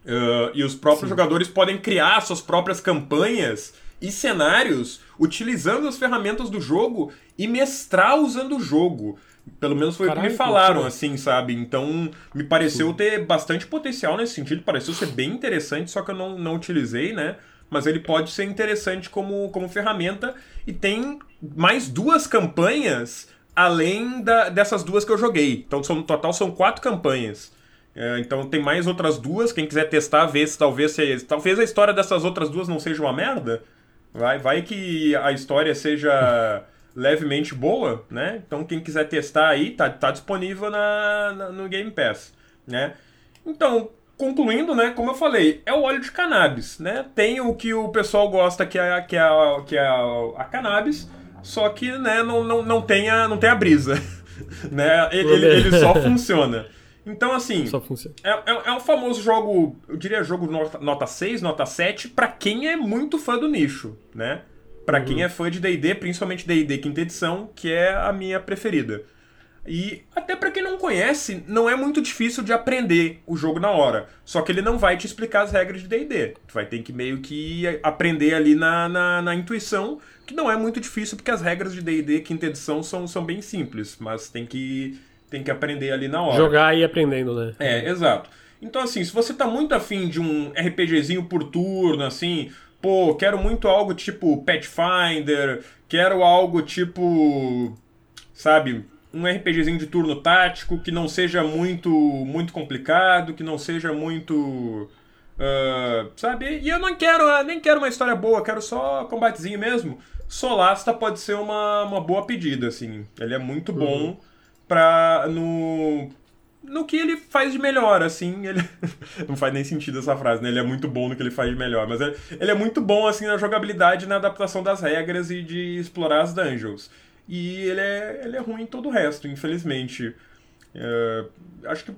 Uh, e os próprios Sim. jogadores podem criar suas próprias campanhas e cenários utilizando as ferramentas do jogo e mestrar usando o jogo. Pelo menos foi o que me falaram, assim, sabe? Então, me pareceu ter bastante potencial nesse sentido, pareceu ser bem interessante, só que eu não, não utilizei, né? Mas ele pode ser interessante como, como ferramenta. E tem mais duas campanhas além da, dessas duas que eu joguei. Então, são, no total, são quatro campanhas. É, então tem mais outras duas. Quem quiser testar, ver se talvez, se, talvez a história dessas outras duas não seja uma merda. Vai, vai que a história seja [laughs] levemente boa, né? Então quem quiser testar aí, tá, tá disponível na, na, no Game Pass, né? Então, concluindo, né, como eu falei, é o óleo de cannabis, né? Tem o que o pessoal gosta que é, que é, que é a, a cannabis, só que, né, não, não, não, tem, a, não tem a brisa, [laughs] né? Ele, ele, ele só [laughs] funciona. Então, assim. Só funciona. É, é, é um famoso jogo, eu diria jogo nota, nota 6, nota 7, para quem é muito fã do nicho, né? Para uhum. quem é fã de DD, principalmente DD quinta edição, que é a minha preferida. E até para quem não conhece, não é muito difícil de aprender o jogo na hora. Só que ele não vai te explicar as regras de DD. Tu vai ter que meio que aprender ali na, na, na intuição, que não é muito difícil, porque as regras de DD quinta edição são, são bem simples, mas tem que tem que aprender ali na hora. Jogar e aprendendo, né? É, exato. Então, assim, se você tá muito afim de um RPGzinho por turno, assim, pô, quero muito algo tipo Pathfinder, quero algo tipo. Sabe? Um RPGzinho de turno tático que não seja muito muito complicado, que não seja muito. Uh, sabe? E eu não quero, nem quero uma história boa, quero só combatezinho mesmo. Solasta pode ser uma, uma boa pedida, assim. Ele é muito bom uhum. Pra. no. No que ele faz de melhor, assim, ele. [laughs] não faz nem sentido essa frase, né? Ele é muito bom no que ele faz de melhor, mas ele, ele é muito bom, assim, na jogabilidade, na adaptação das regras e de explorar as dungeons. E ele é, ele é ruim em todo o resto, infelizmente. Uh, acho que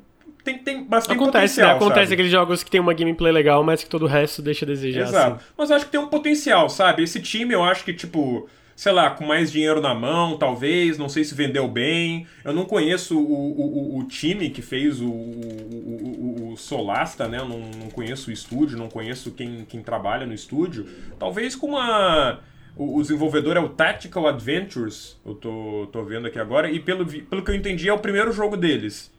tem, tem bastante acontece, potencial. Né? Acontece sabe? aqueles jogos que tem uma gameplay legal, mas que todo o resto deixa a desejar. Exato. Assim. Mas eu acho que tem um potencial, sabe? Esse time eu acho que, tipo, sei lá, com mais dinheiro na mão, talvez, não sei se vendeu bem. Eu não conheço o, o, o time que fez o, o, o Solasta, né? Eu não, não conheço o estúdio, não conheço quem, quem trabalha no estúdio. Talvez com uma. O, desenvolvedor é o Tactical Adventures, eu tô, tô vendo aqui agora, e pelo, pelo que eu entendi é o primeiro jogo deles.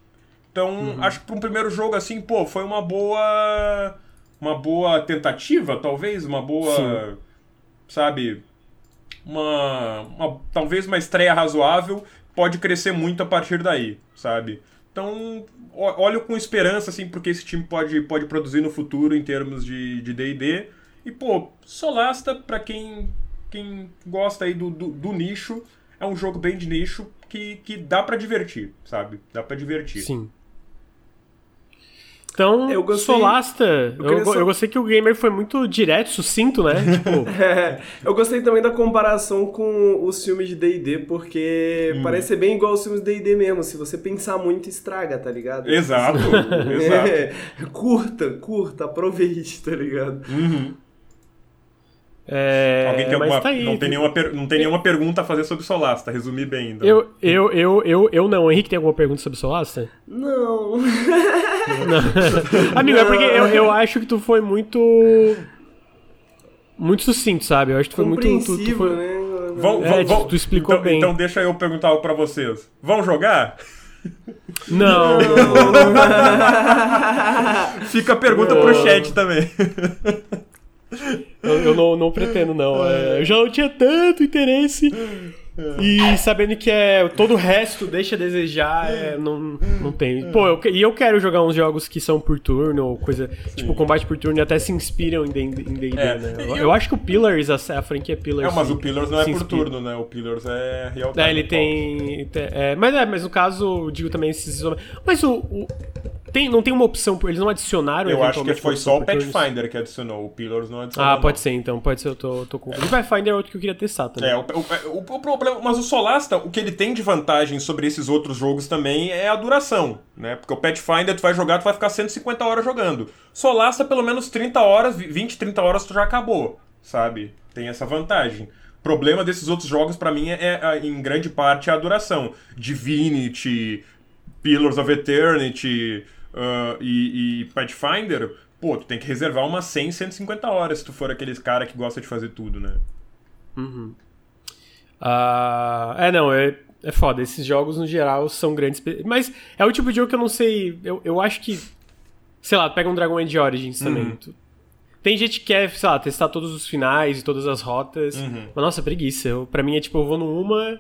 Então, uhum. acho que para um primeiro jogo assim, pô, foi uma boa. Uma boa tentativa, talvez, uma boa. Sim. Sabe? Uma, uma. Talvez uma estreia razoável. Pode crescer muito a partir daí, sabe? Então, olho com esperança, assim, porque esse time pode, pode produzir no futuro em termos de DD. e, pô, Solasta, para quem, quem gosta aí do, do, do, nicho, é um jogo bem de nicho que, que dá para divertir, sabe? Dá para divertir. Sim. Então, eu gostei, Solasta, eu, eu, só... eu, gostei que o gamer foi muito direto, sucinto, né? [laughs] tipo... é, eu gostei também da comparação com os filmes de D&D, porque hum. parece ser bem igual os filmes de D&D mesmo. Se você pensar muito, estraga, tá ligado? Exato, [laughs] exato. É, curta, curta, aproveite, tá ligado? Uhum. É, Alguém tem alguma, tá aí, não, tem nenhuma per, não tem nenhuma pergunta a fazer sobre Solasta, resumir bem. Então. Eu, eu, eu, eu, eu não. Henrique tem alguma pergunta sobre Solasta? Não. [laughs] [laughs] Amigo, é porque eu, eu acho que tu foi muito. Muito sucinto, sabe? Eu acho que tu foi muito. Tu, tu foi... né? Vão, é, vão, tu explicou então, bem. Então deixa eu perguntar algo pra vocês. Vão jogar? Não. [laughs] Fica a pergunta não. pro chat também. Eu, eu não, não, pretendo, não. É, eu já não tinha tanto interesse. E sabendo que é todo o resto deixa a desejar, é, não, não tem. Pô, eu, e eu quero jogar uns jogos que são por turno, ou coisa. Sim. Tipo, combate por turno e até se inspiram em D&D, é. né? Eu, eu, acho que o Pillars, a, a franquia Pillars. É, mas o Pillars não é por turno, né? O Pillars é real É, ele tem. É, mas é, mas no caso, digo também esses. Mas o, o tem, não tem uma opção, eles não adicionaram Eu acho que foi só o Pathfinder que adicionou, o Pillars não adicionou. Ah, pode não. ser então, pode ser, eu tô, tô com. O Pathfinder é outro que eu queria testar também. É, o, o, o, problema. Mas o Solasta, o que ele tem de vantagem sobre esses outros jogos também é a duração, né? Porque o Pathfinder tu vai jogar, tu vai ficar 150 horas jogando. Solasta, pelo menos 30 horas, 20, 30 horas tu já acabou, sabe? Tem essa vantagem. O problema desses outros jogos, para mim, é, é, em grande parte, a duração. Divinity, Pillars of Eternity uh, e, e Pathfinder, pô, tu tem que reservar umas 100, 150 horas se tu for aqueles cara que gosta de fazer tudo, né? Uhum. Uh, é, não, é, é foda. Esses jogos, no geral, são grandes. Mas é o tipo de jogo que eu não sei. Eu, eu acho que. Sei lá, pega um Dragon Age Origins também. Uhum. Tem gente que quer, sei lá, testar todos os finais e todas as rotas. Uhum. Mas nossa, preguiça. Eu, pra mim é tipo, eu vou numa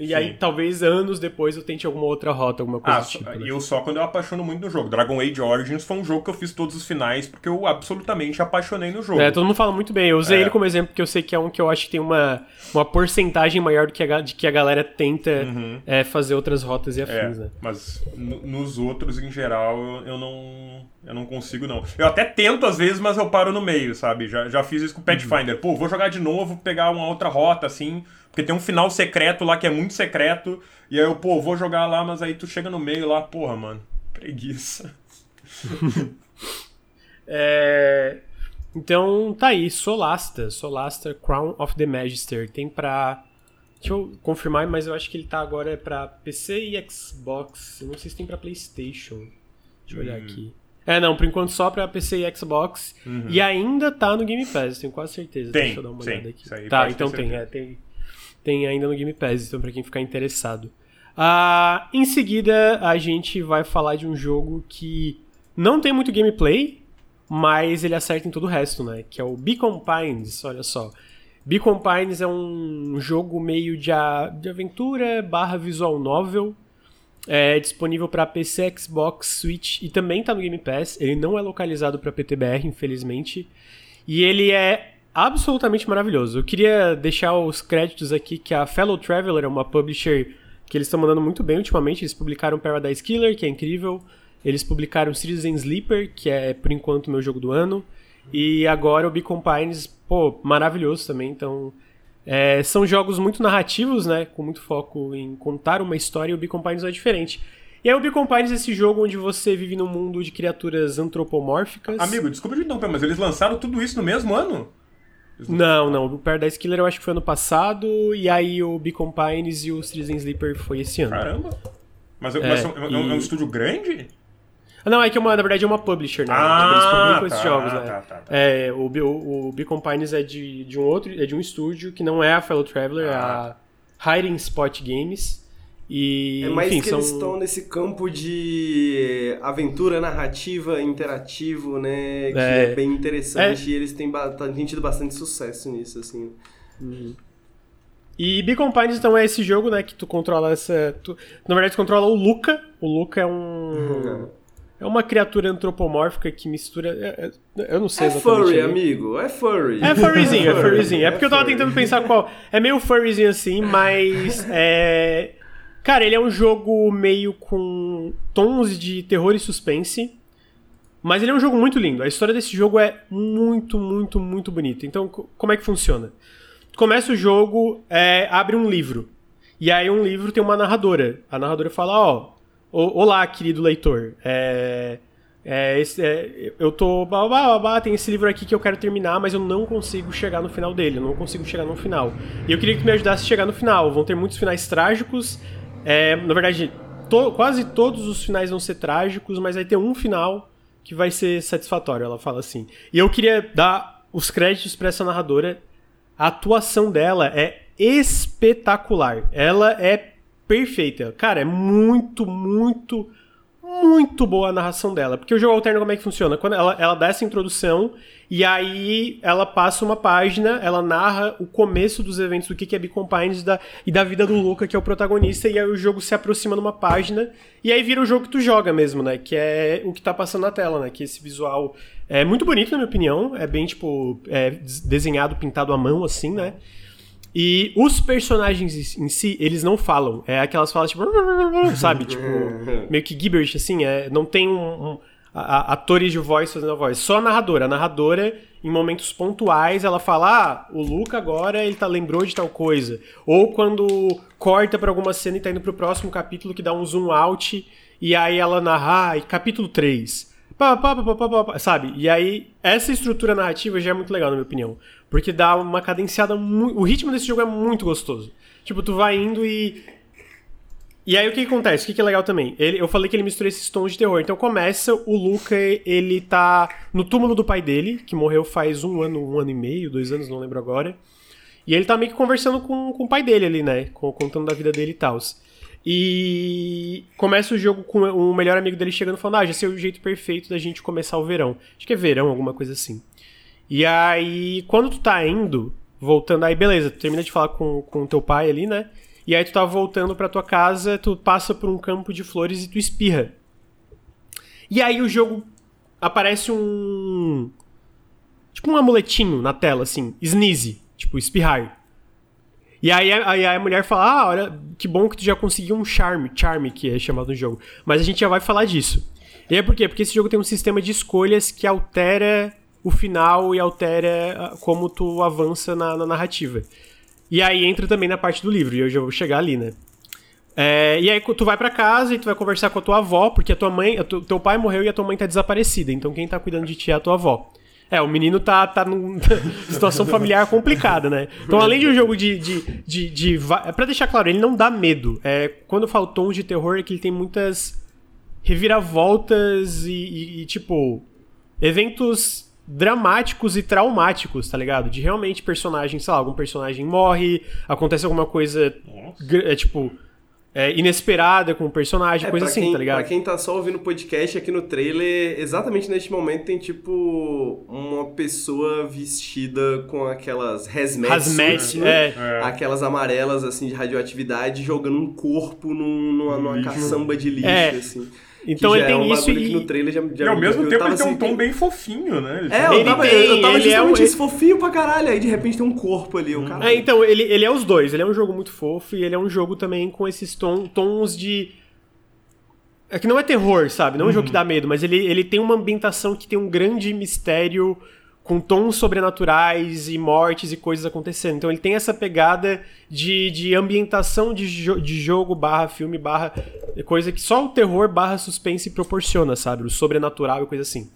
e Sim. aí, talvez anos depois eu tente alguma outra rota, alguma coisa ah, tipo. Né? Eu só quando eu apaixono muito no jogo. Dragon Age Origins foi um jogo que eu fiz todos os finais porque eu absolutamente apaixonei no jogo. É, todo mundo fala muito bem. Eu usei é. ele como exemplo porque eu sei que é um que eu acho que tem uma, uma porcentagem maior do que a, de que a galera tenta uhum. é, fazer outras rotas e afins, é, né? Mas nos outros, em geral, eu não. Eu não consigo, não. Eu até tento às vezes, mas eu paro no meio, sabe? Já, já fiz isso com o Pathfinder. Uhum. Pô, vou jogar de novo, pegar uma outra rota, assim. Porque tem um final secreto lá que é muito secreto. E aí eu, pô, vou jogar lá, mas aí tu chega no meio lá, porra, mano. Preguiça. [laughs] é... Então tá aí, Solasta. Solasta Crown of the Magister. Tem pra. Deixa eu confirmar, mas eu acho que ele tá agora pra PC e Xbox. Eu não sei se tem pra PlayStation. Deixa eu olhar hum. aqui. É, não, por enquanto só pra PC e Xbox. Uhum. E ainda tá no Game Pass, tenho quase certeza. Tem, Deixa eu dar uma sim, olhada aqui. Tá, então tem, é, tem tem ainda no Game Pass, então para quem ficar interessado. Uh, em seguida, a gente vai falar de um jogo que Não tem muito gameplay, mas ele acerta em todo o resto, né? Que é o Beacon Pines, olha só. Beacon Pines é um jogo meio de, a, de aventura barra visual novel. É disponível para PC, Xbox, Switch e também tá no Game Pass. Ele não é localizado para PTBR, infelizmente. E ele é absolutamente maravilhoso. Eu queria deixar os créditos aqui que a Fellow Traveler é uma publisher que eles estão mandando muito bem ultimamente. Eles publicaram Paradise Killer, que é incrível. Eles publicaram Citizen Sleeper, que é por enquanto o meu jogo do ano. E agora o Beacon Pines, pô, maravilhoso também. Então, é, são jogos muito narrativos, né? Com muito foco em contar uma história e o Beacon Pines é diferente. E aí o Beacon Pines é esse jogo onde você vive num mundo de criaturas antropomórficas. Amigo, desculpa te interromper, mas eles lançaram tudo isso no mesmo ano? Não, não. O Paradise Killer eu acho que foi ano passado, e aí o Beacon Pines e o Citizen Sleeper foi esse ano. Caramba! Mas, é, mas é, é, um, é um estúdio grande? Não, é que uma, na verdade é uma publisher, né? Ah, Eles publicam tá, esses jogos, né? Tá, tá, tá. É, o, o, o Beacon Pines é de, de um outro, é de um estúdio que não é a Fellow Traveler, ah. é a Hiding Spot Games. E, é mais enfim, que são... eles estão nesse campo de aventura narrativa interativo, né? Que é, é bem interessante é... e eles têm, têm tido bastante sucesso nisso, assim. Uhum. E Beacon Pines, então, é esse jogo, né? Que tu controla essa... Tu, na verdade, tu controla o Luca. O Luca é um... Uhum. É uma criatura antropomórfica que mistura. É, é, eu não sei é exatamente. É furry, amigo. É furry. É furryzinho, é [laughs] furryzinho. É porque eu tava tentando pensar qual. É meio furryzinho assim, mas. [laughs] É. Cara, ele é um jogo meio com tons de terror e suspense. Mas ele é um jogo muito lindo. A história desse jogo é muito, muito, muito bonita. Então, como é que funciona? Começa o jogo, é, abre um livro. E aí um livro tem uma narradora. A narradora fala, ó, Olá, querido leitor. É, é, esse, é, eu tô. Babá, babá, tem esse livro aqui que eu quero terminar, mas eu não consigo chegar no final dele. Eu não consigo chegar no final. E eu queria que tu me ajudasse a chegar no final. Vão ter muitos finais trágicos. É, na verdade, to, quase todos os finais vão ser trágicos, mas vai ter um final que vai ser satisfatório. Ela fala assim. E eu queria dar os créditos para essa narradora. A atuação dela é espetacular. Ela é perfeita. Cara, é muito, muito, muito boa a narração dela. Porque o jogo alterno, como é que funciona? Quando ela, ela dá essa introdução e aí ela passa uma página, ela narra o começo dos eventos do que é Beacon Pines da, e da vida do Luca, que é o protagonista, e aí o jogo se aproxima numa página e aí vira o jogo que tu joga mesmo, né? Que é o que tá passando na tela, né? Que esse visual é muito bonito, na minha opinião. É bem, tipo, é desenhado, pintado à mão, assim, né? E os personagens em si, eles não falam. É aquelas falas tipo. [laughs] Sabe? Tipo, meio que gibberish, assim. É, não tem um, um a, atores de voz fazendo a voz. Só a narradora. A narradora, em momentos pontuais, ela fala: Ah, o Luca agora ele tá, lembrou de tal coisa. Ou quando corta pra alguma cena e tá indo pro próximo capítulo que dá um zoom out. E aí ela narra, ah, capítulo 3. Pá, pá, pá, pá, pá, sabe? E aí, essa estrutura narrativa já é muito legal, na minha opinião. Porque dá uma cadenciada. Mu... O ritmo desse jogo é muito gostoso. Tipo, tu vai indo e. E aí o que, que acontece? O que, que é legal também? Ele, eu falei que ele mistura esses tons de terror. Então começa, o Luca, ele tá no túmulo do pai dele, que morreu faz um ano, um ano e meio, dois anos, não lembro agora. E ele tá meio que conversando com, com o pai dele ali, né? Contando da vida dele e tal. E começa o jogo com o melhor amigo dele chegando falando: Ah, já sei o jeito perfeito da gente começar o verão. Acho que é verão, alguma coisa assim. E aí, quando tu tá indo, voltando, aí beleza, tu termina de falar com, com teu pai ali, né? E aí tu tá voltando pra tua casa, tu passa por um campo de flores e tu espirra. E aí o jogo aparece um. Tipo um amuletinho na tela, assim, sneeze, tipo, espirrar. E aí, aí a mulher fala: Ah, olha, que bom que tu já conseguiu um charme, charme que é chamado no jogo. Mas a gente já vai falar disso. E é por quê? Porque esse jogo tem um sistema de escolhas que altera o final e altera ah, como tu avança na, na narrativa. E aí entra também na parte do livro, e eu já vou chegar ali, né? É, e aí tu vai para casa e tu vai conversar com a tua avó, porque a tua mãe, a tu, teu pai morreu e a tua mãe tá desaparecida, então quem tá cuidando de ti é a tua avó. É, o menino tá, tá numa [laughs] situação familiar complicada, né? Então, além de um jogo de. de, de, de, de é pra deixar claro, ele não dá medo. É, quando eu falo de terror, é que ele tem muitas reviravoltas e, e, e tipo. eventos dramáticos e traumáticos, tá ligado? De realmente personagem, sei lá, algum personagem morre, acontece alguma coisa. É tipo é, inesperada com o personagem, É, coisa assim, quem, tá ligado? Pra quem tá só ouvindo o podcast aqui no trailer, exatamente neste momento tem tipo uma pessoa vestida com aquelas hazmat, Hazmat, né? é. Aquelas amarelas assim de radioatividade jogando um corpo num- numa, numa caçamba de lixo, É. assim. Então ele é um tem isso bagulho que e. no trailer já, já E ao mesmo tempo ele tem um assim, tom bem fofinho, né? Ele É, eu Ele tava, tem, eu tava ele é justamente um- isso, fofinho pra caralho. Aí de repente tem um corpo ali, o cara. É, então, ele, ele é os dois. Ele é um jogo muito fofo e ele é um jogo também com esses tom, tons de. É que não é terror, sabe? Não é um jogo que dá medo, mas ele, ele tem uma ambientação que tem um grande mistério com tons sobrenaturais e mortes e coisas acontecendo. Então ele tem essa pegada de, de ambientação de, jo- de jogo barra filme barra coisa que só o terror barra suspense proporciona, sabe? O sobrenatural e coisa assim.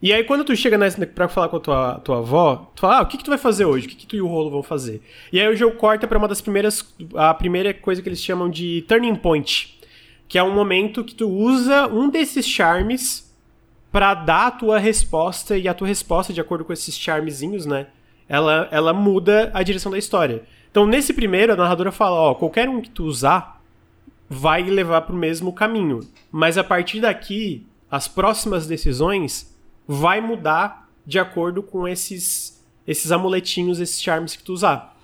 E aí, quando tu chega nessa, pra falar com a tua, tua avó, tu fala, ah, o que, que tu vai fazer hoje? O que, que tu e o rolo vão fazer? E aí o jogo corta pra uma das primeiras. A primeira coisa que eles chamam de turning point. Que é um momento que tu usa um desses charmes pra dar a tua resposta, e a tua resposta, de acordo com esses charmezinhos, né? Ela, ela muda a direção da história. Então, nesse primeiro, a narradora fala, ó, qualquer um que tu usar vai levar pro mesmo caminho. Mas a partir daqui, as próximas decisões vai mudar de acordo com esses esses amuletinhos, esses charmes que tu usar.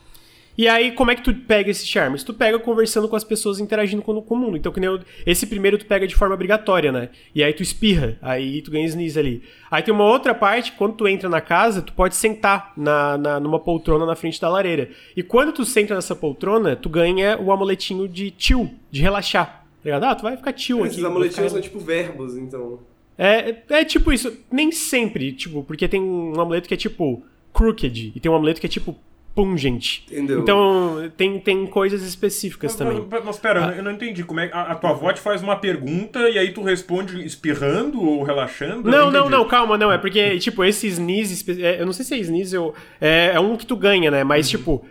E aí, como é que tu pega esses charmes? Tu pega conversando com as pessoas, interagindo com, com o mundo. Então, que nem eu- esse primeiro tu pega de forma obrigatória, né? E aí tu espirra, aí tu ganha sneeze ali. Aí tem uma outra parte, quando tu entra na casa, tu pode sentar na, na- numa poltrona na frente da lareira. E quando tu senta nessa poltrona, tu ganha o amuletinho de chill, de relaxar. Tá ligado? Ah, tu vai ficar chill aqui. Esses amuletinhos ficar- são tipo verbos, então. é, é tipo isso, nem sempre, tipo, porque tem um amuleto que é tipo crooked e tem um amuleto que é tipo pungent. Entendeu? Então tem, tem coisas específicas Mas, também. mas, mas pera, eu não- eu não entendi. Como é que a, a tua avó te faz uma pergunta e aí tu responde espirrando ou relaxando? Não, não, entendi. não, calma, não. É porque, tipo, esse sneeze. é, eu não sei se é sneeze ou. É, é um que tu ganha, né? Mas, tipo.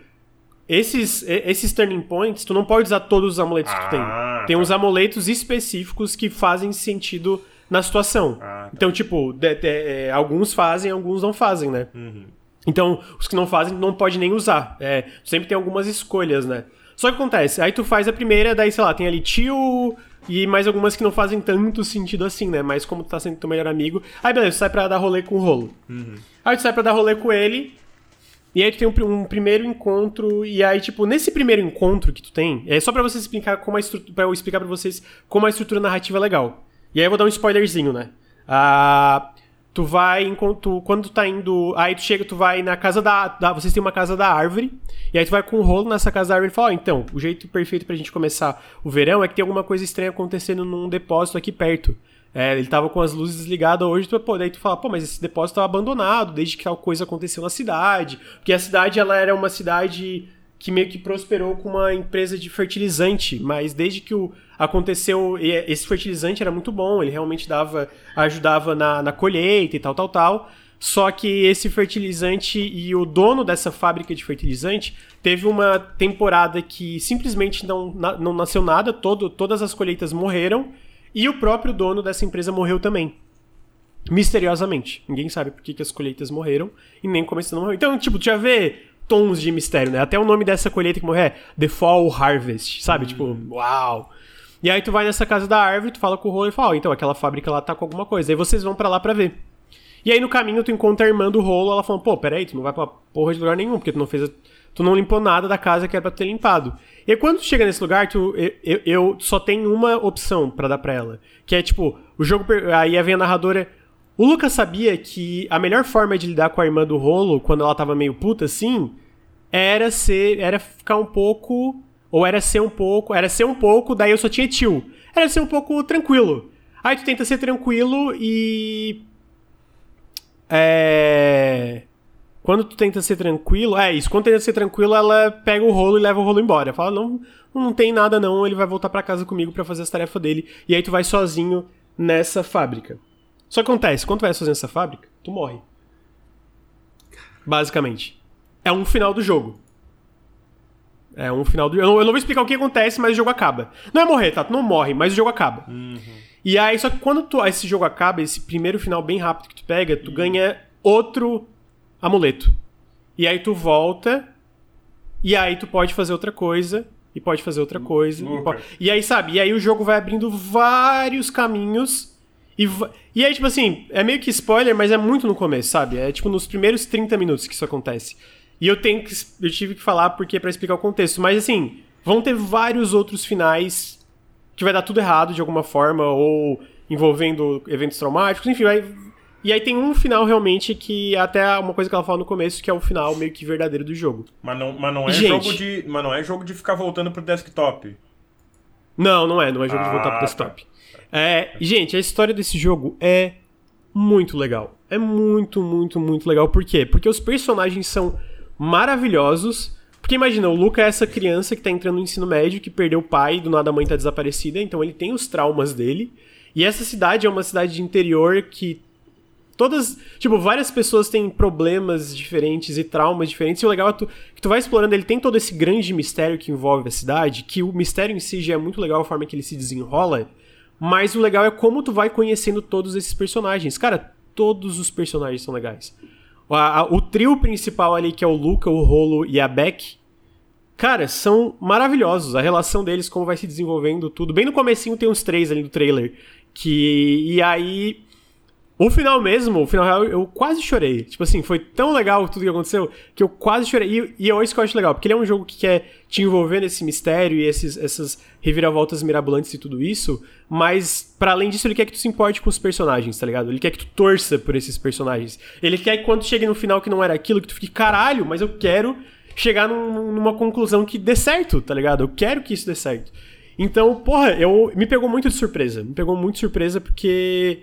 Esses, esses turning points, tu não pode usar todos os amuletos que tu tem. Ah, Tem tá. uns amuletos específicos que fazem sentido na situação. Ah, tá. Então, tipo, de- de- é, alguns fazem, alguns não fazem, né? Uhum. Então, os que não fazem, não pode nem usar. É, sempre tem algumas escolhas, né? Só que acontece, aí tu faz a primeira, daí, sei lá, tem ali tio e mais algumas que não fazem tanto sentido assim, né? Mas como tu tá sendo teu melhor amigo, aí beleza, tu sai pra dar rolê com o rolo. Aí tu sai pra dar rolê com ele, e aí tu tem um, um primeiro encontro, e aí, tipo, nesse primeiro encontro que tu tem, é só pra você explicar como a estrutura, pra eu explicar pra vocês como a estrutura narrativa é legal. E aí eu vou dar um spoilerzinho, né? Ah, tu vai, enquanto, quando tu tá indo, aí tu chega, tu vai na casa da, da- vocês têm uma casa da árvore, e aí tu vai com um rolo nessa casa da árvore e fala, ó, então, o jeito perfeito pra gente começar o verão é que tem alguma coisa estranha acontecendo num depósito aqui perto. É, ele tava com as luzes desligadas hoje, tu, pô, daí tu fala, pô, mas esse depósito tava abandonado desde que tal coisa aconteceu na cidade. Porque a cidade, ela era uma cidade que meio que prosperou com uma empresa de fertilizante, mas desde que o aconteceu, e esse fertilizante era muito bom, ele realmente dava, ajudava na, na colheita e tal, tal, tal. Só que esse fertilizante e o dono dessa fábrica de fertilizante teve uma temporada que simplesmente não, não nasceu nada, todo, todas as colheitas morreram e o próprio dono dessa empresa morreu também. Misteriosamente. Ninguém sabe por que, que as colheitas morreram e nem como esse não morreu. Então, tipo, já vê tons de mistério, né? Até o nome dessa colheita que morreu é The Fall Harvest, sabe? Tipo, uau! E aí tu vai nessa casa da árvore, tu fala com o rolo e fala, ó, então aquela fábrica lá tá com alguma coisa. Aí vocês vão pra lá pra ver. E aí no caminho tu encontra a irmã do rolo, ela falando, pô, peraí, tu não vai pra porra de lugar nenhum, porque tu não fez. a- Tu não limpou nada da casa que era pra ter limpado. E aí, quando tu chega nesse lugar, tu, eu, eu- eu só tenho uma opção pra dar pra ela. Que é tipo, o jogo. Aí vem a narradora. O Lucas sabia que a melhor forma de lidar com a irmã do rolo, quando ela tava meio puta assim, era ser. Era ficar um pouco. Ou era ser um pouco. Era ser um pouco, daí eu só tinha tio. Era ser um pouco tranquilo. Aí tu tenta ser tranquilo e. É. Quando tu tenta ser tranquilo. É isso, quando tenta ser tranquilo, ela pega o rolo e leva o rolo embora. Fala, não, não tem nada não, ele vai voltar pra casa comigo pra fazer as tarefas dele. E aí tu vai sozinho nessa fábrica. Só acontece, quando tu vai sozinho nessa fábrica, tu morre. Basicamente. É um final do jogo. É um final do. Eu não, eu não vou explicar o que acontece, mas o jogo acaba. Não é morrer, tá? Tu não morre, mas o jogo acaba. E aí, só que quando tu, esse jogo acaba, esse primeiro final bem rápido que tu pega, tu ganha outro amuleto. E aí tu volta, e aí tu pode fazer outra coisa, e pode fazer outra coisa. E, pode... e, aí, sabe? E aí o jogo vai abrindo vários caminhos. E, e aí, tipo assim, é meio que spoiler, mas é muito no começo, sabe? É tipo nos primeiros 30 minutos que isso acontece. E eu tenho que. Eu tive que falar porque para explicar o contexto. Mas assim, vão ter vários outros finais que vai dar tudo errado de alguma forma, ou envolvendo eventos traumáticos, enfim, vai, e aí tem um final realmente que até uma coisa que ela fala no começo, que é o final meio que verdadeiro do jogo. Mas não, mas não é Gente, jogo de. Mas não é jogo de ficar voltando pro desktop. Não, não é, não é jogo ah, de voltar pro ah, desktop. Tá. É, gente, a história desse jogo é muito legal. É muito, muito, muito legal. Por quê? Porque os personagens são maravilhosos. Porque imagina, o Luca é essa criança que tá entrando no ensino médio, que perdeu o pai, do nada a mãe tá desaparecida, então ele tem os traumas dele. E essa cidade é uma cidade de interior que todas, tipo, várias pessoas têm problemas diferentes e traumas diferentes. E o legal é tu, que tu vai explorando, ele tem todo esse grande mistério que envolve a cidade, que o mistério em si já é muito legal a forma que ele se desenrola, mas o legal é como tu vai conhecendo todos esses personagens. Cara, todos os personagens são legais. O, a, o trio principal ali, que é o Luca, o Rolo e a Beck, cara, são maravilhosos. A relação deles, como vai se desenvolvendo, tudo. Bem no comecinho tem uns três ali do trailer. Que. E aí o final mesmo, o final real, eu quase chorei. Tipo assim, foi tão legal tudo que aconteceu que eu quase chorei. E, e é isso que eu acho legal, porque ele é um jogo que quer te envolver nesse mistério e esses, essas reviravoltas mirabolantes e tudo isso, mas para além disso, ele quer que tu se importe com os personagens, tá ligado? Ele quer que tu torça por esses personagens. Ele quer que quando chegue no final que não era aquilo, que tu fique, caralho, mas eu quero chegar num, numa conclusão que dê certo, tá ligado? Eu quero que isso dê certo. Então, porra, eu me pegou muito de surpresa. Me pegou muito de surpresa porque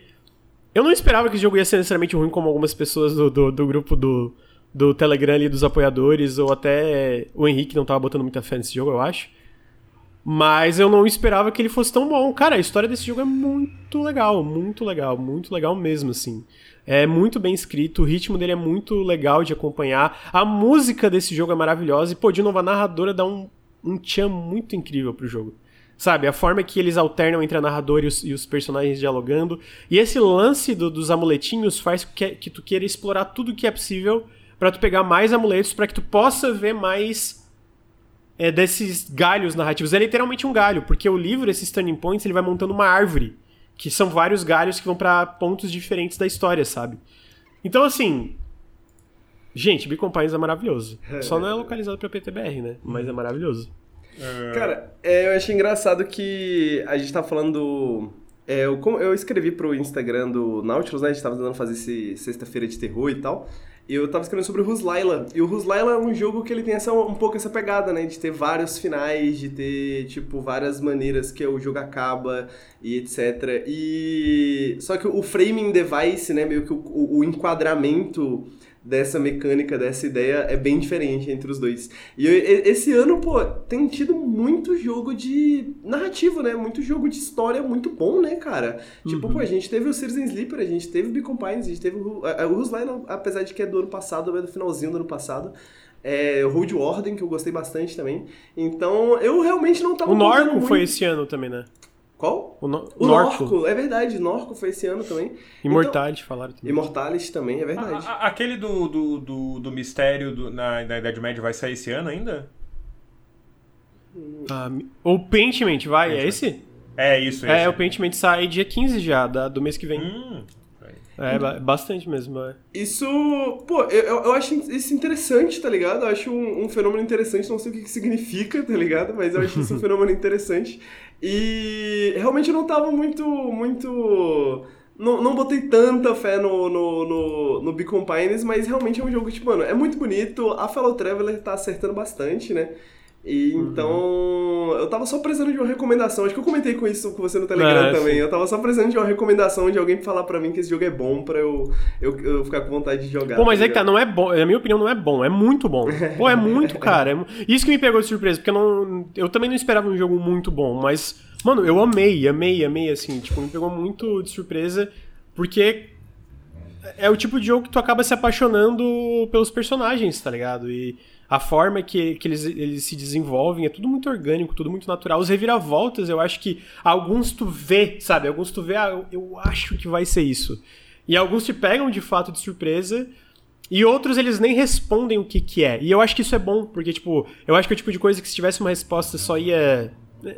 eu não esperava que o jogo ia ser necessariamente ruim como algumas pessoas do, do, do grupo do, do Telegram ali, dos apoiadores, ou até o Henrique não tava botando muita fé nesse jogo, eu acho. Mas eu não esperava que ele fosse tão bom. Cara, a história desse jogo é muito legal, muito legal, muito legal mesmo, assim. É muito bem escrito, o ritmo dele é muito legal de acompanhar. A música desse jogo é maravilhosa e, pô, de novo, a narradora dá um, um tchan muito incrível pro jogo. Sabe, a forma que eles alternam entre a narradora e os, e os personagens dialogando. E esse lance do, dos amuletinhos faz que, que tu queira explorar tudo que é possível para tu pegar mais amuletos, para que tu possa ver mais é, desses galhos narrativos. É literalmente um galho, porque o livro, esses turning points, ele vai montando uma árvore, que são vários galhos que vão para pontos diferentes da história, sabe? Então, assim. Gente, Pines é maravilhoso. [laughs] Só não é localizado pra PTBR, né? Mas é maravilhoso. É. Cara, é, eu achei engraçado que a gente tá falando. É, eu, eu escrevi pro Instagram do Nautilus, né? A gente tava tentando fazer esse sexta-feira de terror e tal. E eu tava escrevendo sobre o Ruslaila. E o Ruslaila é um jogo que ele tem essa, um pouco essa pegada, né? De ter vários finais, de ter, tipo, várias maneiras que o jogo acaba e etc. E. Só que o framing device, né? Meio que o, o enquadramento dessa mecânica, dessa ideia é bem diferente entre os dois. E esse ano, pô, tem tido muito jogo de narrativo, né? Muito jogo de história muito bom, né, cara? Tipo, uhum. Tipo, pô, a gente teve o Citizen Sleeper, a gente teve o Beacon Pines, a gente teve o, o Rusline, apesar de que é do ano passado, é do finalzinho do ano passado. É, o Road Warden, que eu gostei bastante também. Então, eu realmente não tava... O Norco muito... foi esse ano também, né? Qual? O, no, o Norco. Norco. É verdade, Norco foi esse ano também. Imortalis então, falaram também. Imortalis também, é verdade. A, a, aquele do, do, do, do mistério do, na, na Idade Média vai sair esse ano ainda? Ah, o Paintment vai, é esse? É isso, é, esse. É, o Paintment sai dia 15 já, da, do mês que vem. Hum, é, bastante mesmo. É. Isso, pô, eu, eu acho isso interessante, tá ligado? Eu acho um, um fenômeno interessante, não sei o que, que significa, tá ligado? Mas eu acho isso um [laughs] fenômeno interessante. E realmente eu não tava muito, muito... Não, não botei tanta fé no, no, no, no Beacon Pines, mas realmente é um jogo, tipo, mano, é muito bonito, a Fellow Traveler tá acertando bastante, né? E uhum. então, eu tava só precisando de uma recomendação. Acho que eu comentei com isso com você no Telegram é, também. Sim. Eu tava só precisando de uma recomendação de alguém falar para mim que esse jogo é bom pra eu, eu, eu, ficar com vontade de jogar. Pô, mas tá é que tá, não é bom. Na minha opinião, não é bom. É muito bom. [laughs] Pô, é muito, cara. É, isso que me pegou de surpresa, porque eu, não, eu também não esperava um jogo muito bom, mas, mano, eu amei, amei, amei, assim. Tipo, me pegou muito de surpresa, porque é o tipo de jogo que tu acaba se apaixonando pelos personagens, tá ligado? E a forma que, que eles, eles se desenvolvem é tudo muito orgânico, tudo muito natural. Os reviravoltas, eu acho que alguns tu vê, sabe? Alguns tu vê, ah, eu, eu acho que vai ser isso. E alguns te pegam de fato de surpresa. E outros eles nem respondem o que que é. E eu acho que isso é bom, porque, tipo, eu acho que é o tipo de coisa que se tivesse uma resposta só ia.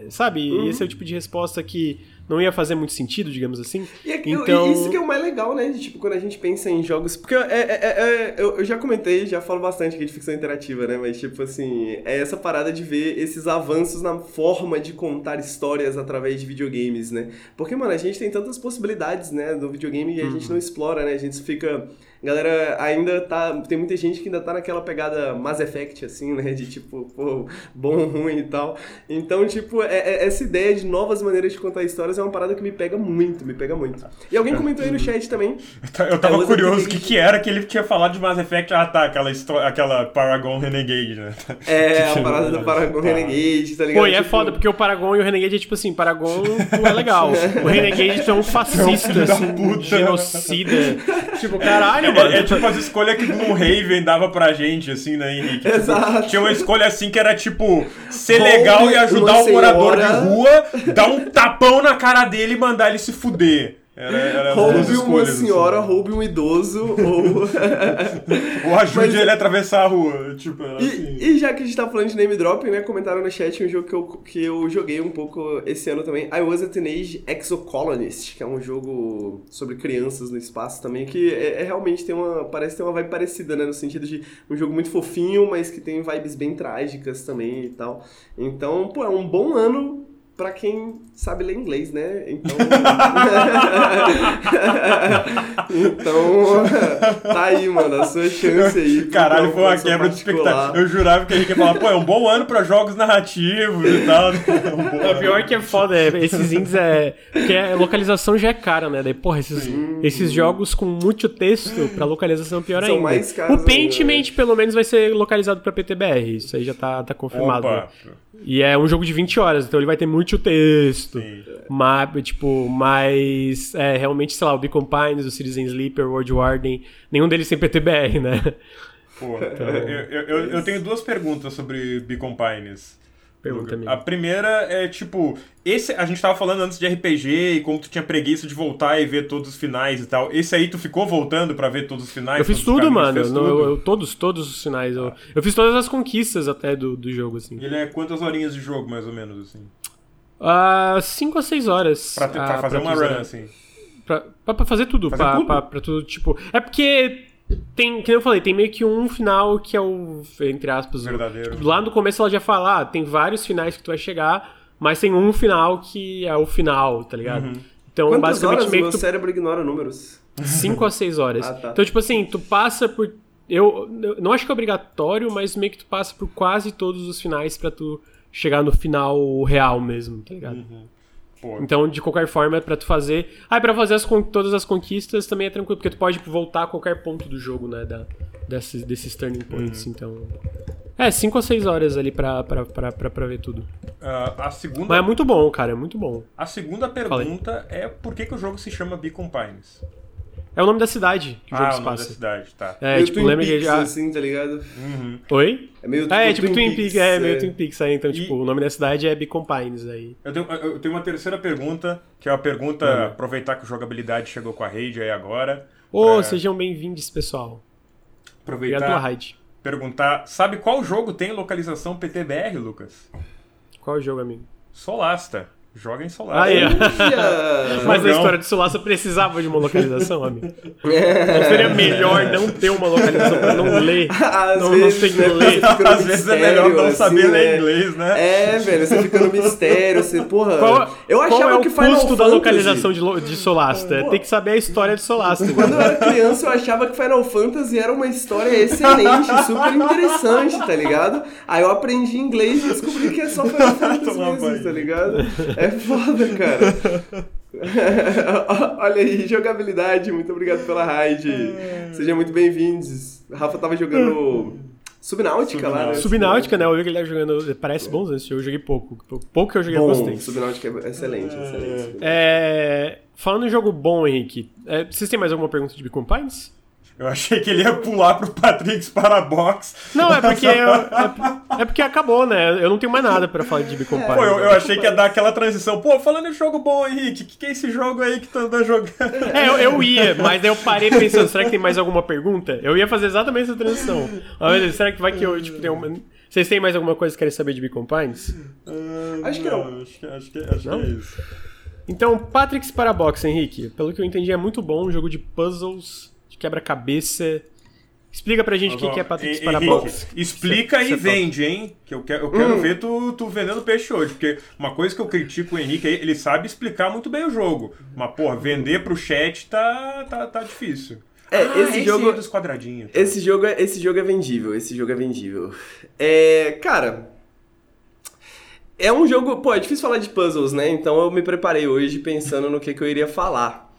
Sabe? Uhum. Esse é o tipo de resposta que não ia fazer muito sentido, digamos assim. E, é- Então- isso que é o mais legal, né? De, tipo, quando a gente pensa em jogos. Porque é, é- é- é- eu, já comentei, já falo bastante aqui de ficção interativa, né? Mas, tipo assim, é essa parada de ver esses avanços na forma de contar histórias através de videogames, né? Porque, mano, a gente tem tantas possibilidades, né? Do videogame e a gente não explora, né? A gente fica. Galera ainda tá. Tem muita gente que ainda tá naquela pegada Mass Effect, assim, né? De tipo, pô, bom, ruim e tal. Então, tipo, é- é- essa ideia de novas maneiras de contar histórias é uma parada que me pega muito, me pega muito. E alguém comentou aí no chat também. Eu tava Usa curioso o que, que era que ele tinha falado de Mass Effect. Ah, tá, aquela, aquela Paragon Renegade, né? [laughs] É, a parada do Paragon Tá. Renegade, tá ligado? Pô, e é Tipo, foda, porque o Paragon e o Renegade é tipo assim, Paragon pô, é legal. [laughs] O Renegade é um fascista, da assim, puta. genocida. [laughs] Tipo, caralho, mano. É, é tipo as escolhas que Gloomhaven dava pra gente, assim, né, Henrique? Tipo, Exato. Tinha uma escolha assim que era tipo ser Roube legal e ajudar o morador de senhora. rua, dar um tapão na cara dele e mandar ele se fuder. Era, era Roube uma escolhas, assim. senhora, roube um idoso, [laughs] ou. [laughs] Ou ajude Mas- ele a atravessar a rua. Tipo, era assim. E, e já que a gente tá falando de name dropping, né? Comentaram no chat um jogo que eu, que eu joguei um pouco esse ano também. I Was a Teenage Exocolonist, que é um jogo sobre crianças no espaço também, que é, é realmente tem uma. Parece ter uma vibe parecida, né? No sentido de um jogo muito fofinho, mas que tem vibes bem trágicas também e tal. Então, pô, é um bom ano. Pra quem sabe ler inglês, né? Então. [laughs] então. Tá aí, mano, a sua chance aí. Caralho, foi uma quebra de expectativa. Eu jurava que a gente ia falar, pô, é um bom ano pra jogos narrativos e tal. [laughs] É um bom pior que é foda, é, esses indies é. Porque a localização já é cara, né? Daí, porra, esses, esses jogos com muito texto pra localização é pior São ainda. mais caros o Pentiment, ainda, né? pelo menos, vai ser localizado pra PTBR. Isso aí já tá, tá confirmado. Opa. né? E é um jogo de 20 horas, então ele vai ter muito texto. Sim. Mas, tipo, mas é, realmente, sei lá, o Beacon Pines, o Citizen Sleeper, o World Warden, nenhum deles tem PTBR, né? Pô, eu, eu, eu, eu tenho duas perguntas sobre Beacon Pines. Pergunta, amigo. A primeira é tipo, esse a gente tava falando antes de RPG e como tu tinha preguiça de voltar e ver todos os finais e tal. Esse aí tu ficou voltando pra ver todos os finais? Eu fiz tudo, mano. No- tudo? eu- eu- todos, todos os sinais. Eu, eu fiz todas as conquistas até do, do jogo, assim. Ele é quantas horinhas de jogo, mais ou menos, assim? Ah, 5 a 6 horas. Pra, ter- pra ah, fazer uma tu run, assim. Pra, pra, pra fazer tudo. Fazer pra, tudo? Pra, pra tudo, tipo. É porque. Tem, que eu falei, tem meio que um final que é o, entre aspas, o- Verdadeiro. tipo, lá no começo ela já fala, ah, tem vários finais que tu vai chegar, mas tem um final que é o final, tá ligado? Uhum. Então, Quantas basicamente, horas o meio meu que tu cérebro ignora números? 5 a 6 horas. [laughs] Ah, tá. Então, tipo assim, tu passa por. Eu, eu não acho que é obrigatório, mas meio que tu passa por quase todos os finais pra tu chegar no final real mesmo, tá ligado? Uhum. Pô, Então, de qualquer forma, é pra tu fazer. Ah, e pra fazer as todas as conquistas também é tranquilo, porque tu pode voltar a qualquer ponto do jogo, né? Da, desses, desses turning points, Uhum. então. É, 5 a 6 horas ali pra, pra, pra, pra, pra ver tudo. ah, a segunda, Mas é muito bom, cara, é muito bom. a segunda pergunta é por que, que o jogo se chama Beacon Pines? É o nome da cidade que o jogo ah, se o nome da passa. cidade, tá. É, meio tipo, Twin lembra que Peaks, já. assim, tá ligado? Uhum. Oi? É meio É, tipo Twin Peaks, é, meio é. Twin Peaks aí. Então, E- tipo, o nome da cidade é Beacon Pines aí. Eu tenho, eu tenho uma terceira pergunta, que é uma pergunta, Manda. aproveitar que o jogabilidade chegou com a raid aí agora. Ô, pra sejam bem-vindos, pessoal. Obrigado pela aproveitar, raid. perguntar, sabe qual jogo tem localização PTBR, Lucas? Qual é o jogo, amigo? Solasta. Joga em Solasta. Aí! [laughs] Mas a história de Solaça precisava de uma localização, amigo. [laughs] Não seria melhor não ter uma localização pra não ler? [laughs] Às Não, não vezes, tem que né, ler. Às vezes é melhor não assim, saber ler né? inglês, né? É, velho, você fica no mistério, você, porra. Qual, eu achava qual é o que Final custo da Fantasy- localização de, de Solasta? É ter que saber a história de Solasta. Quando eu era criança, eu achava que Final Fantasy era uma história excelente, super interessante, tá ligado? Aí eu aprendi inglês e descobri que é só Final Fantasy mesmo, tá ligado? É foda, cara. [laughs] Olha aí, jogabilidade, muito obrigado pela raid. Sejam muito bem-vindos. Rafa tava jogando [laughs] Subnáutica lá, né? Subnáutica, né? Eu vi que ele tá jogando. Parece bom jogo, eu joguei pouco. Pouco que eu joguei, Bom, gostei. Subnáutica é excelente, excelente. É, falando em jogo bom, Henrique, é, vocês têm mais alguma pergunta de Pines? Eu achei que ele ia pular pro Patrick's para box. Não, é porque, [laughs] eu, é, é, porque acabou, né? Eu não tenho mais nada pra falar de Beacon Pô, eu, eu, achei que ia dar aquela transição. Pô, falando em jogo bom, Henrique, o que, que é esse jogo aí que tu anda jogando? É, eu, eu ia, mas eu parei pensando, será que tem mais alguma pergunta? Eu ia fazer exatamente essa transição. Mas, será que vai que eu, tipo, tenho uma... Vocês têm mais alguma coisa que querem saber de Beacon Pines? Uh, acho que não. Acho que, acho que, acho não? que é isso. Então, Patrick's Parabox, Henrique. Pelo que eu entendi, é muito bom, um jogo de puzzles quebra-cabeça. Explica pra gente o que, que é Patrick's Parabox. Explica cê, e cê vende, hein? Que eu quero, eu quero hum. ver tu, tu vendendo peixe hoje. Porque uma coisa que eu critico o Henrique é ele sabe explicar muito bem o jogo. Mas, porra, vender pro chat tá, tá, tá difícil. É, ah, esse, jogo dos quadradinhos. Tá? Esse jogo é, esse jogo é vendível, esse jogo é vendível. É, cara, é um jogo, pô, é difícil falar de puzzles, né? Então eu me preparei hoje pensando no que, que eu iria falar.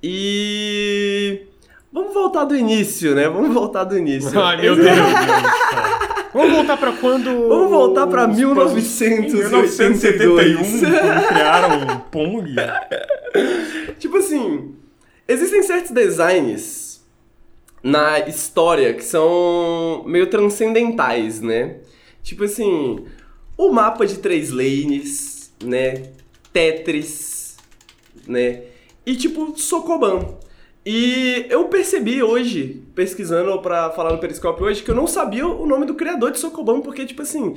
E Vamos voltar do início, né? Vamos voltar do início. Ai, meu Deus. [laughs] Vamos voltar para quando. Vamos voltar para 1971, quando criaram o Pong. tipo assim, existem certos designs na história que são meio transcendentais, né? Tipo assim, o mapa de três lanes, né? Tetris, né? E tipo Sokoban. E eu percebi hoje, pesquisando para falar no Periscope hoje, que eu não sabia o nome do criador de Sokoban, porque, tipo assim,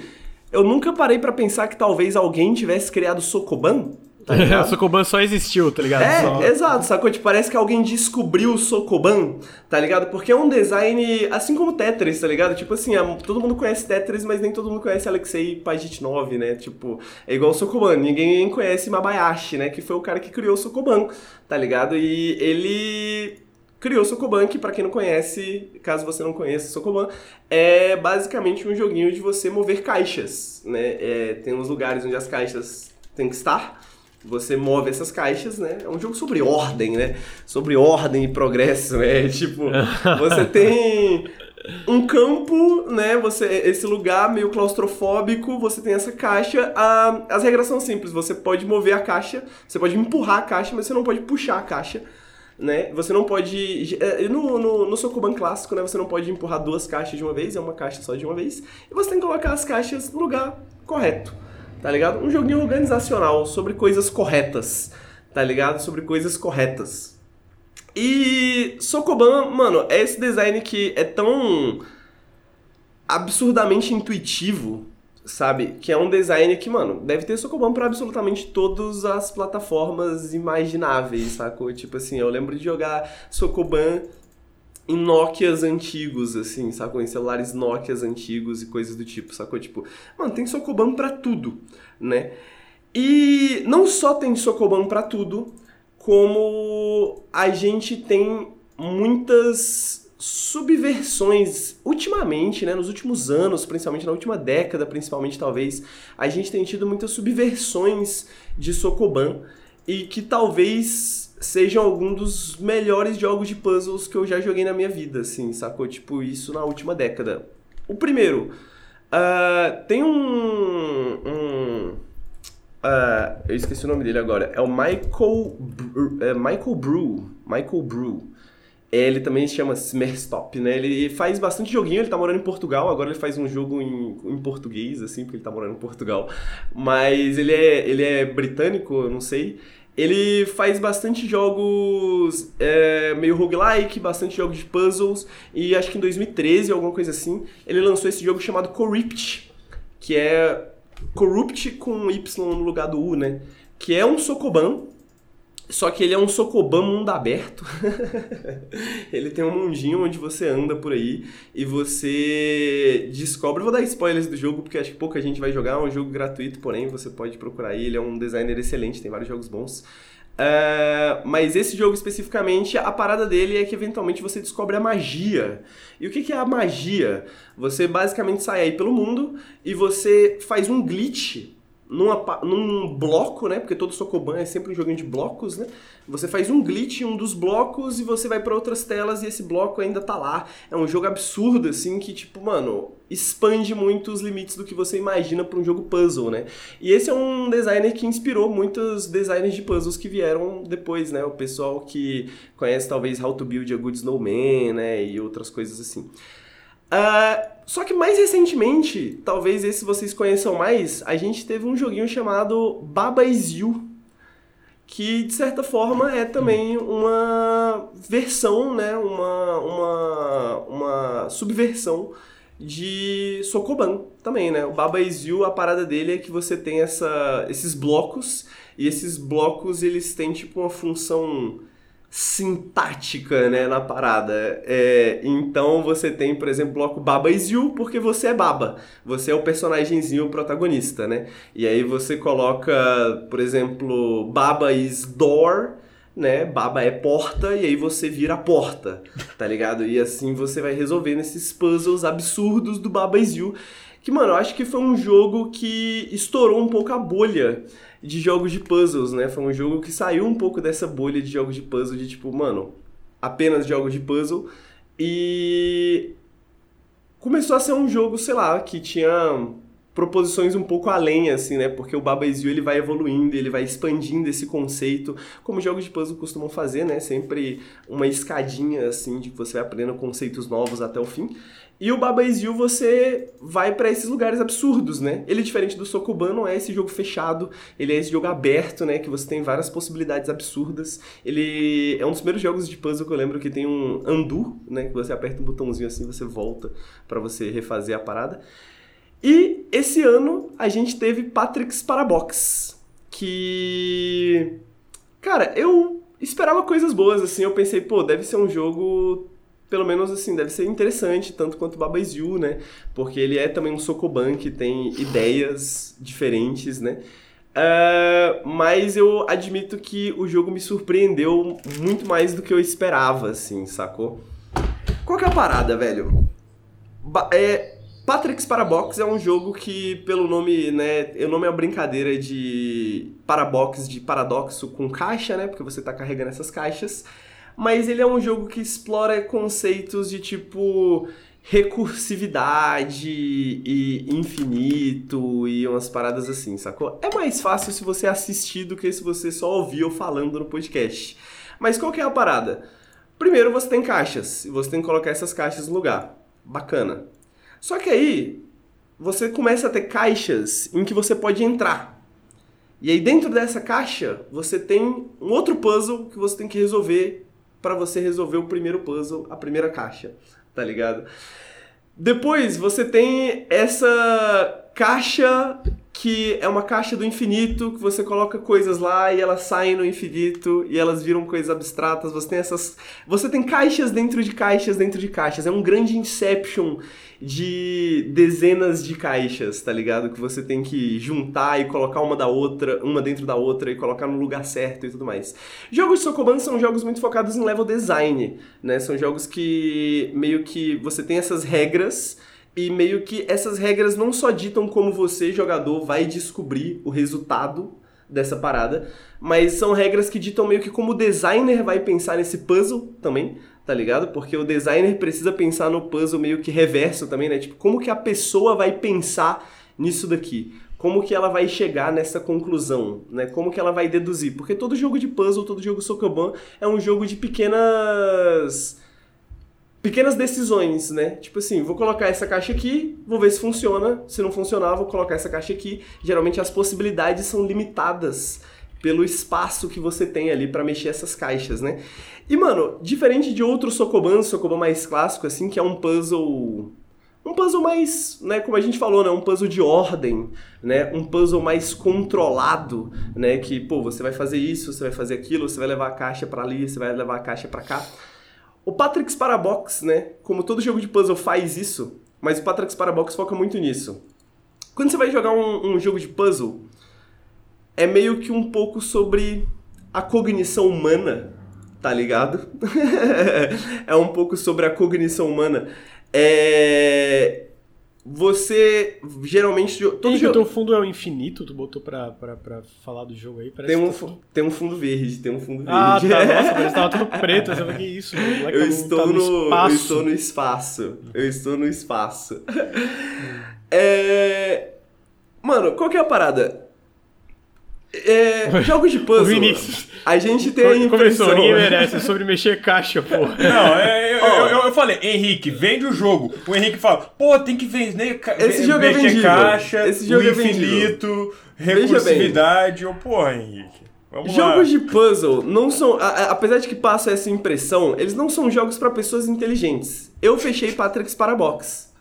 eu nunca parei para pensar que talvez alguém tivesse criado Sokoban. Tá [laughs] o Sokoban só existiu, tá ligado? É, só... exato, sacou? Tipo, parece que alguém descobriu o Sokoban, tá ligado? Porque é um design, assim como Tetris, tá ligado? Tipo assim, todo mundo conhece Tetris, mas nem todo mundo conhece Alexei Pajitnov, né? Tipo, é igual o Sokoban, ninguém conhece Mabayashi, né? Que foi o cara que criou o Sokoban, tá ligado? E ele criou o Sokoban, que pra quem não conhece, caso você não conheça o Sokoban, é basicamente um joguinho de você mover caixas, né? É, tem uns lugares onde as caixas têm que estar, você move essas caixas, né? É um jogo sobre ordem, né? Sobre ordem e progresso, né? [laughs] Tipo, você [laughs] tem um campo, né? Você esse lugar meio claustrofóbico, você tem essa caixa. A, as regras são simples. Você pode mover a caixa, você pode empurrar a caixa, mas você não pode puxar a caixa. Né? Você não pode. É, no, no, no Sokoban clássico, né? Você não pode empurrar duas caixas de uma vez, é uma caixa só de uma vez. E você tem que colocar as caixas no lugar correto tá ligado? Um joguinho organizacional sobre coisas corretas, tá ligado? Sobre coisas corretas. E Sokoban, mano, é esse design que é tão absurdamente intuitivo, sabe? Que é um design que, mano, deve ter Sokoban para absolutamente todas as plataformas imagináveis, sacou? Tipo assim, eu lembro de jogar Sokoban em Nokias antigos, assim, sacou? Em celulares Nokias antigos e coisas do tipo, sacou? Tipo, mano, tem Sokoban pra tudo, né? E não só tem Sokoban pra tudo, como a gente tem muitas subversões ultimamente, né, nos últimos anos, principalmente na última década, principalmente talvez, a gente tem tido muitas subversões de Sokoban e que talvez sejam algum dos melhores jogos de puzzles que eu já joguei na minha vida, assim, sacou? Tipo, isso na última década. O primeiro, uh, tem um... um uh, eu esqueci o nome dele agora. É o Michael, é Michael Brew. Michael Brew. Ele também se chama Smerstop, né? Ele faz bastante joguinho, ele tá morando em Portugal, agora ele faz um jogo em, em português, assim, porque ele tá morando em Portugal. Mas ele é, ele é britânico, não sei. Ele faz bastante jogos é, meio roguelike, bastante jogos de puzzles, e acho que em 2013, alguma coisa assim, ele lançou esse jogo chamado Corrupt, que é Corrupt com Y no lugar do U, né? Que é um Sokoban, só que ele é um Sokoban mundo aberto. [laughs] ele tem um mundinho onde você anda por aí e você descobre. Vou dar spoilers do jogo porque acho que pouca gente vai jogar. É um jogo gratuito, porém você pode procurar aí. Ele é um designer excelente, tem vários jogos bons. Uh, mas esse jogo especificamente, a parada dele é que eventualmente você descobre a magia. E o que, que é a magia? Você basicamente sai aí pelo mundo e você faz um glitch numa, num bloco, né? Porque todo Sokoban é sempre um joguinho de blocos, né? Você faz um glitch em um dos blocos e você vai para outras telas e esse bloco ainda tá lá. É um jogo absurdo, assim, que, tipo, mano, expande muito os limites do que você imagina para um jogo puzzle, né? E esse é um designer que inspirou muitos designers de puzzles que vieram depois, né? O pessoal que conhece talvez How to Build a Good Snowman, né? E outras coisas assim. Uh, só que mais recentemente, talvez esse vocês conheçam mais, a gente teve um joguinho chamado Baba Is You, que de certa forma é também uma versão, né, uma, uma, uma subversão de Sokoban também, né? O Baba Is You, a parada dele é que você tem essa, esses blocos, e esses blocos eles têm tipo uma função sintática, né, na parada. É, então você tem, por exemplo, o bloco Baba is You, porque você é Baba. Você é o personagemzinho protagonista, né? E aí você coloca, por exemplo, Baba is Door, né? Baba é porta e aí você vira porta, tá ligado? E assim você vai resolvendo esses puzzles absurdos do Baba is You. Que, mano, eu acho que foi um jogo que estourou um pouco a bolha de jogos de puzzles, né? Foi um jogo que saiu um pouco dessa bolha de jogos de puzzle, de tipo, mano, apenas jogos de puzzle. E começou a ser um jogo, sei lá, que tinha proposições um pouco além, assim, né? Porque o Baba Is You, ele vai evoluindo, ele vai expandindo esse conceito, como jogos de puzzle costumam fazer, né? Sempre uma escadinha, assim, de que você vai aprendendo conceitos novos até o fim. E o Baba Is You você vai para esses lugares absurdos, né? Ele, diferente do Sokoban, não é esse jogo fechado, ele é esse jogo aberto, né? Que você tem várias possibilidades absurdas. Ele é um dos primeiros jogos de puzzle que eu lembro que tem um undo, né? Que você aperta um botãozinho assim você volta para você refazer a parada. E esse ano a gente teve Patrick's Parabox, que. Cara, eu esperava coisas boas, assim. Eu pensei, pô, deve ser um jogo pelo menos assim, deve ser interessante, tanto quanto Baba Is You, né? Porque ele é também um Sokoban que tem ideias diferentes, né? Uh, mas eu admito que o jogo me surpreendeu muito mais do que eu esperava, assim, sacou? Qual que é a parada, velho? Ba é, Patrick's Parabox é um jogo que, pelo nome, né? O nome é uma brincadeira de Parabox, de paradoxo com caixa, né? Porque você tá carregando essas caixas mas ele é um jogo que explora conceitos de tipo recursividade e infinito e umas paradas assim, sacou? É mais fácil se você assistir do que se você só ouvir falando no podcast. Mas qual que é a parada? Primeiro você tem caixas e você tem que colocar essas caixas no lugar. Bacana. Só que aí você começa a ter caixas em que você pode entrar. E aí dentro dessa caixa você tem um outro puzzle que você tem que resolver para você resolver o primeiro puzzle, a primeira caixa, tá ligado? Depois você tem essa caixa que é uma caixa do infinito, que você coloca coisas lá e elas saem no infinito e elas viram coisas abstratas. Você tem essas. Você tem caixas dentro de caixas dentro de caixas. É um grande inception de dezenas de caixas, tá ligado? Que você tem que juntar e colocar uma da outra, uma dentro da outra e colocar no lugar certo e tudo mais. Jogos de Sokoban são jogos muito focados em level design, né? São jogos que meio que você tem essas regras e meio que essas regras não só ditam como você, jogador, vai descobrir o resultado dessa parada, mas são regras que ditam meio que como o designer vai pensar nesse puzzle também, tá ligado? Porque o designer precisa pensar no puzzle meio que reverso também, né? Tipo, como que a pessoa vai pensar nisso daqui? Como que ela vai chegar nessa conclusão, né? Como que ela vai deduzir? Porque todo jogo de puzzle, todo jogo Sokoban é um jogo de pequenas pequenas decisões, né? Tipo assim, vou colocar essa caixa aqui, vou ver se funciona. Se não funcionar, vou colocar essa caixa aqui. Geralmente as possibilidades são limitadas pelo espaço que você tem ali para mexer essas caixas, né? E mano, diferente de outros Sokoban, Sokoban mais clássico assim, que é um puzzle um puzzle mais, né, como a gente falou, né, um puzzle de ordem, né, um puzzle mais controlado, né, que pô, você vai fazer isso, você vai fazer aquilo, você vai levar a caixa para ali, você vai levar a caixa para cá. O Patrick's Parabox, né? Como todo jogo de puzzle faz isso, mas o Patrick's Parabox foca muito nisso. Quando você vai jogar um, um jogo de puzzle, é meio que um pouco sobre a cognição humana, tá ligado? [laughs] é um pouco sobre a cognição humana. É... você geralmente. Todo Henrique, o jogo. teu fundo é o infinito, tu botou pra, pra, pra falar do jogo aí. Parece Tem um, tá tem um fundo verde, tem um fundo verde. Ah, tá, nossa, [laughs] tava tudo preto. Eu falei, que isso, mano, Eu tá estou, tá no, espaço. eu estou no espaço. Eu estou no espaço. [laughs] É... Mano, qual que é a parada? É, [laughs] jogos de O puzzle. Vinícius. A gente tem a impressão... Começou, ninguém merece, é sobre mexer caixa, porra. Não, é, eu, Ó. eu, eu falei, Henrique, vende o jogo. O Henrique fala, pô, tem que vender Esse jogo é vendível. caixa, Esse jogo o é infinito, bem. recursividade. Ô, porra, Henrique. Vamos Jogos lá. de puzzle não são. a- a- apesar de que passa essa impressão, eles não são jogos pra pessoas inteligentes. Eu fechei Patrick's Parabox.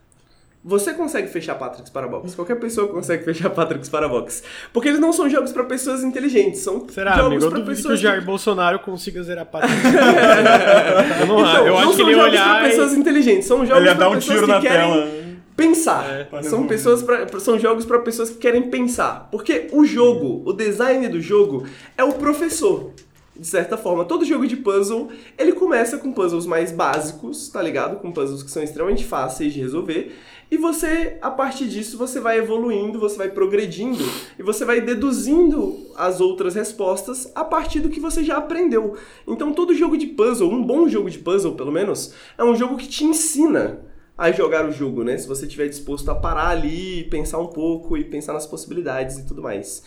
Você consegue fechar Patrick's Parabox. Qualquer pessoa consegue [laughs] fechar Patrick's Parabox. Porque eles não são jogos pra pessoas inteligentes. São Será, jogos amigo? Eu pra duvido que o pessoas. Jair Bolsonaro consiga zerar pátria. [laughs] eu não, Então, eu não acho que são ele ia jogos olhar pra e- pessoas inteligentes. São jogos Ele dar um pessoas que querem tela. pensar. É. São pessoas pra, são jogos para pessoas que querem pensar, porque o jogo, o design do jogo é o professor. De certa forma, todo jogo de puzzle, ele começa com puzzles mais básicos, tá ligado? Com puzzles que são extremamente fáceis de resolver. E você, a partir disso, você vai evoluindo, você vai progredindo e você vai deduzindo as outras respostas a partir do que você já aprendeu. Então, todo jogo de puzzle, um bom jogo de puzzle, pelo menos, é um jogo que te ensina a jogar o jogo, né? Se você estiver disposto a parar ali, pensar um pouco e pensar nas possibilidades e tudo mais.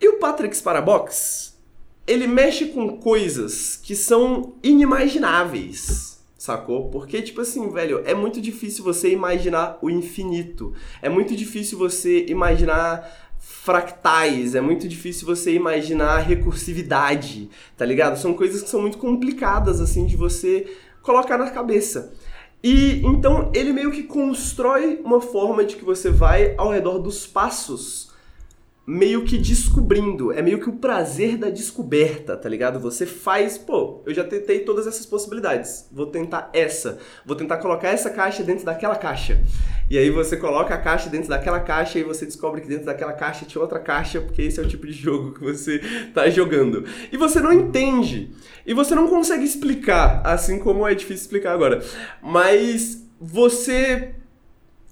E o Patrick's Parabox, ele mexe com coisas que são inimagináveis, sacou? Porque, tipo assim, velho, é muito difícil você imaginar o infinito. É muito difícil você imaginar fractais, é muito difícil você imaginar recursividade, tá ligado? São coisas que são muito complicadas, assim, de você colocar na cabeça. E então ele meio que constrói uma forma de que você vai ao redor dos passos meio que descobrindo. É meio que o prazer da descoberta, tá ligado? Você faz, pô, eu já tentei todas essas possibilidades. Vou tentar essa. Vou tentar colocar essa caixa dentro daquela caixa. E aí você coloca a caixa dentro daquela caixa e você descobre que dentro daquela caixa tinha outra caixa, porque esse é o tipo de jogo que você tá jogando. E você não entende. E você não consegue explicar, assim como é difícil explicar agora. Mas você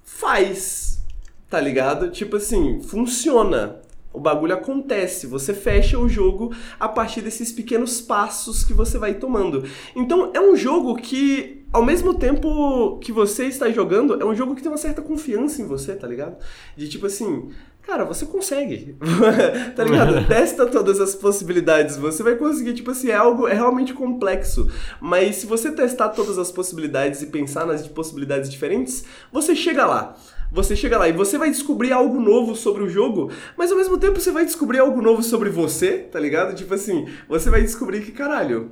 faz, tá ligado? Tipo assim, funciona. O bagulho acontece, você fecha o jogo a partir desses pequenos passos que você vai tomando. Então é um jogo que, ao mesmo tempo que você está jogando, é um jogo que tem uma certa confiança em você, tá ligado? De tipo assim, cara, você consegue, [laughs] tá ligado? [laughs] Testa todas as possibilidades, você vai conseguir, tipo assim, é algo, é realmente complexo. Mas se você testar todas as possibilidades e pensar nas possibilidades diferentes, você chega lá você chega lá e você vai descobrir algo novo sobre o jogo, mas ao mesmo tempo você vai descobrir algo novo sobre você, tá ligado? Tipo assim, você vai descobrir que, caralho,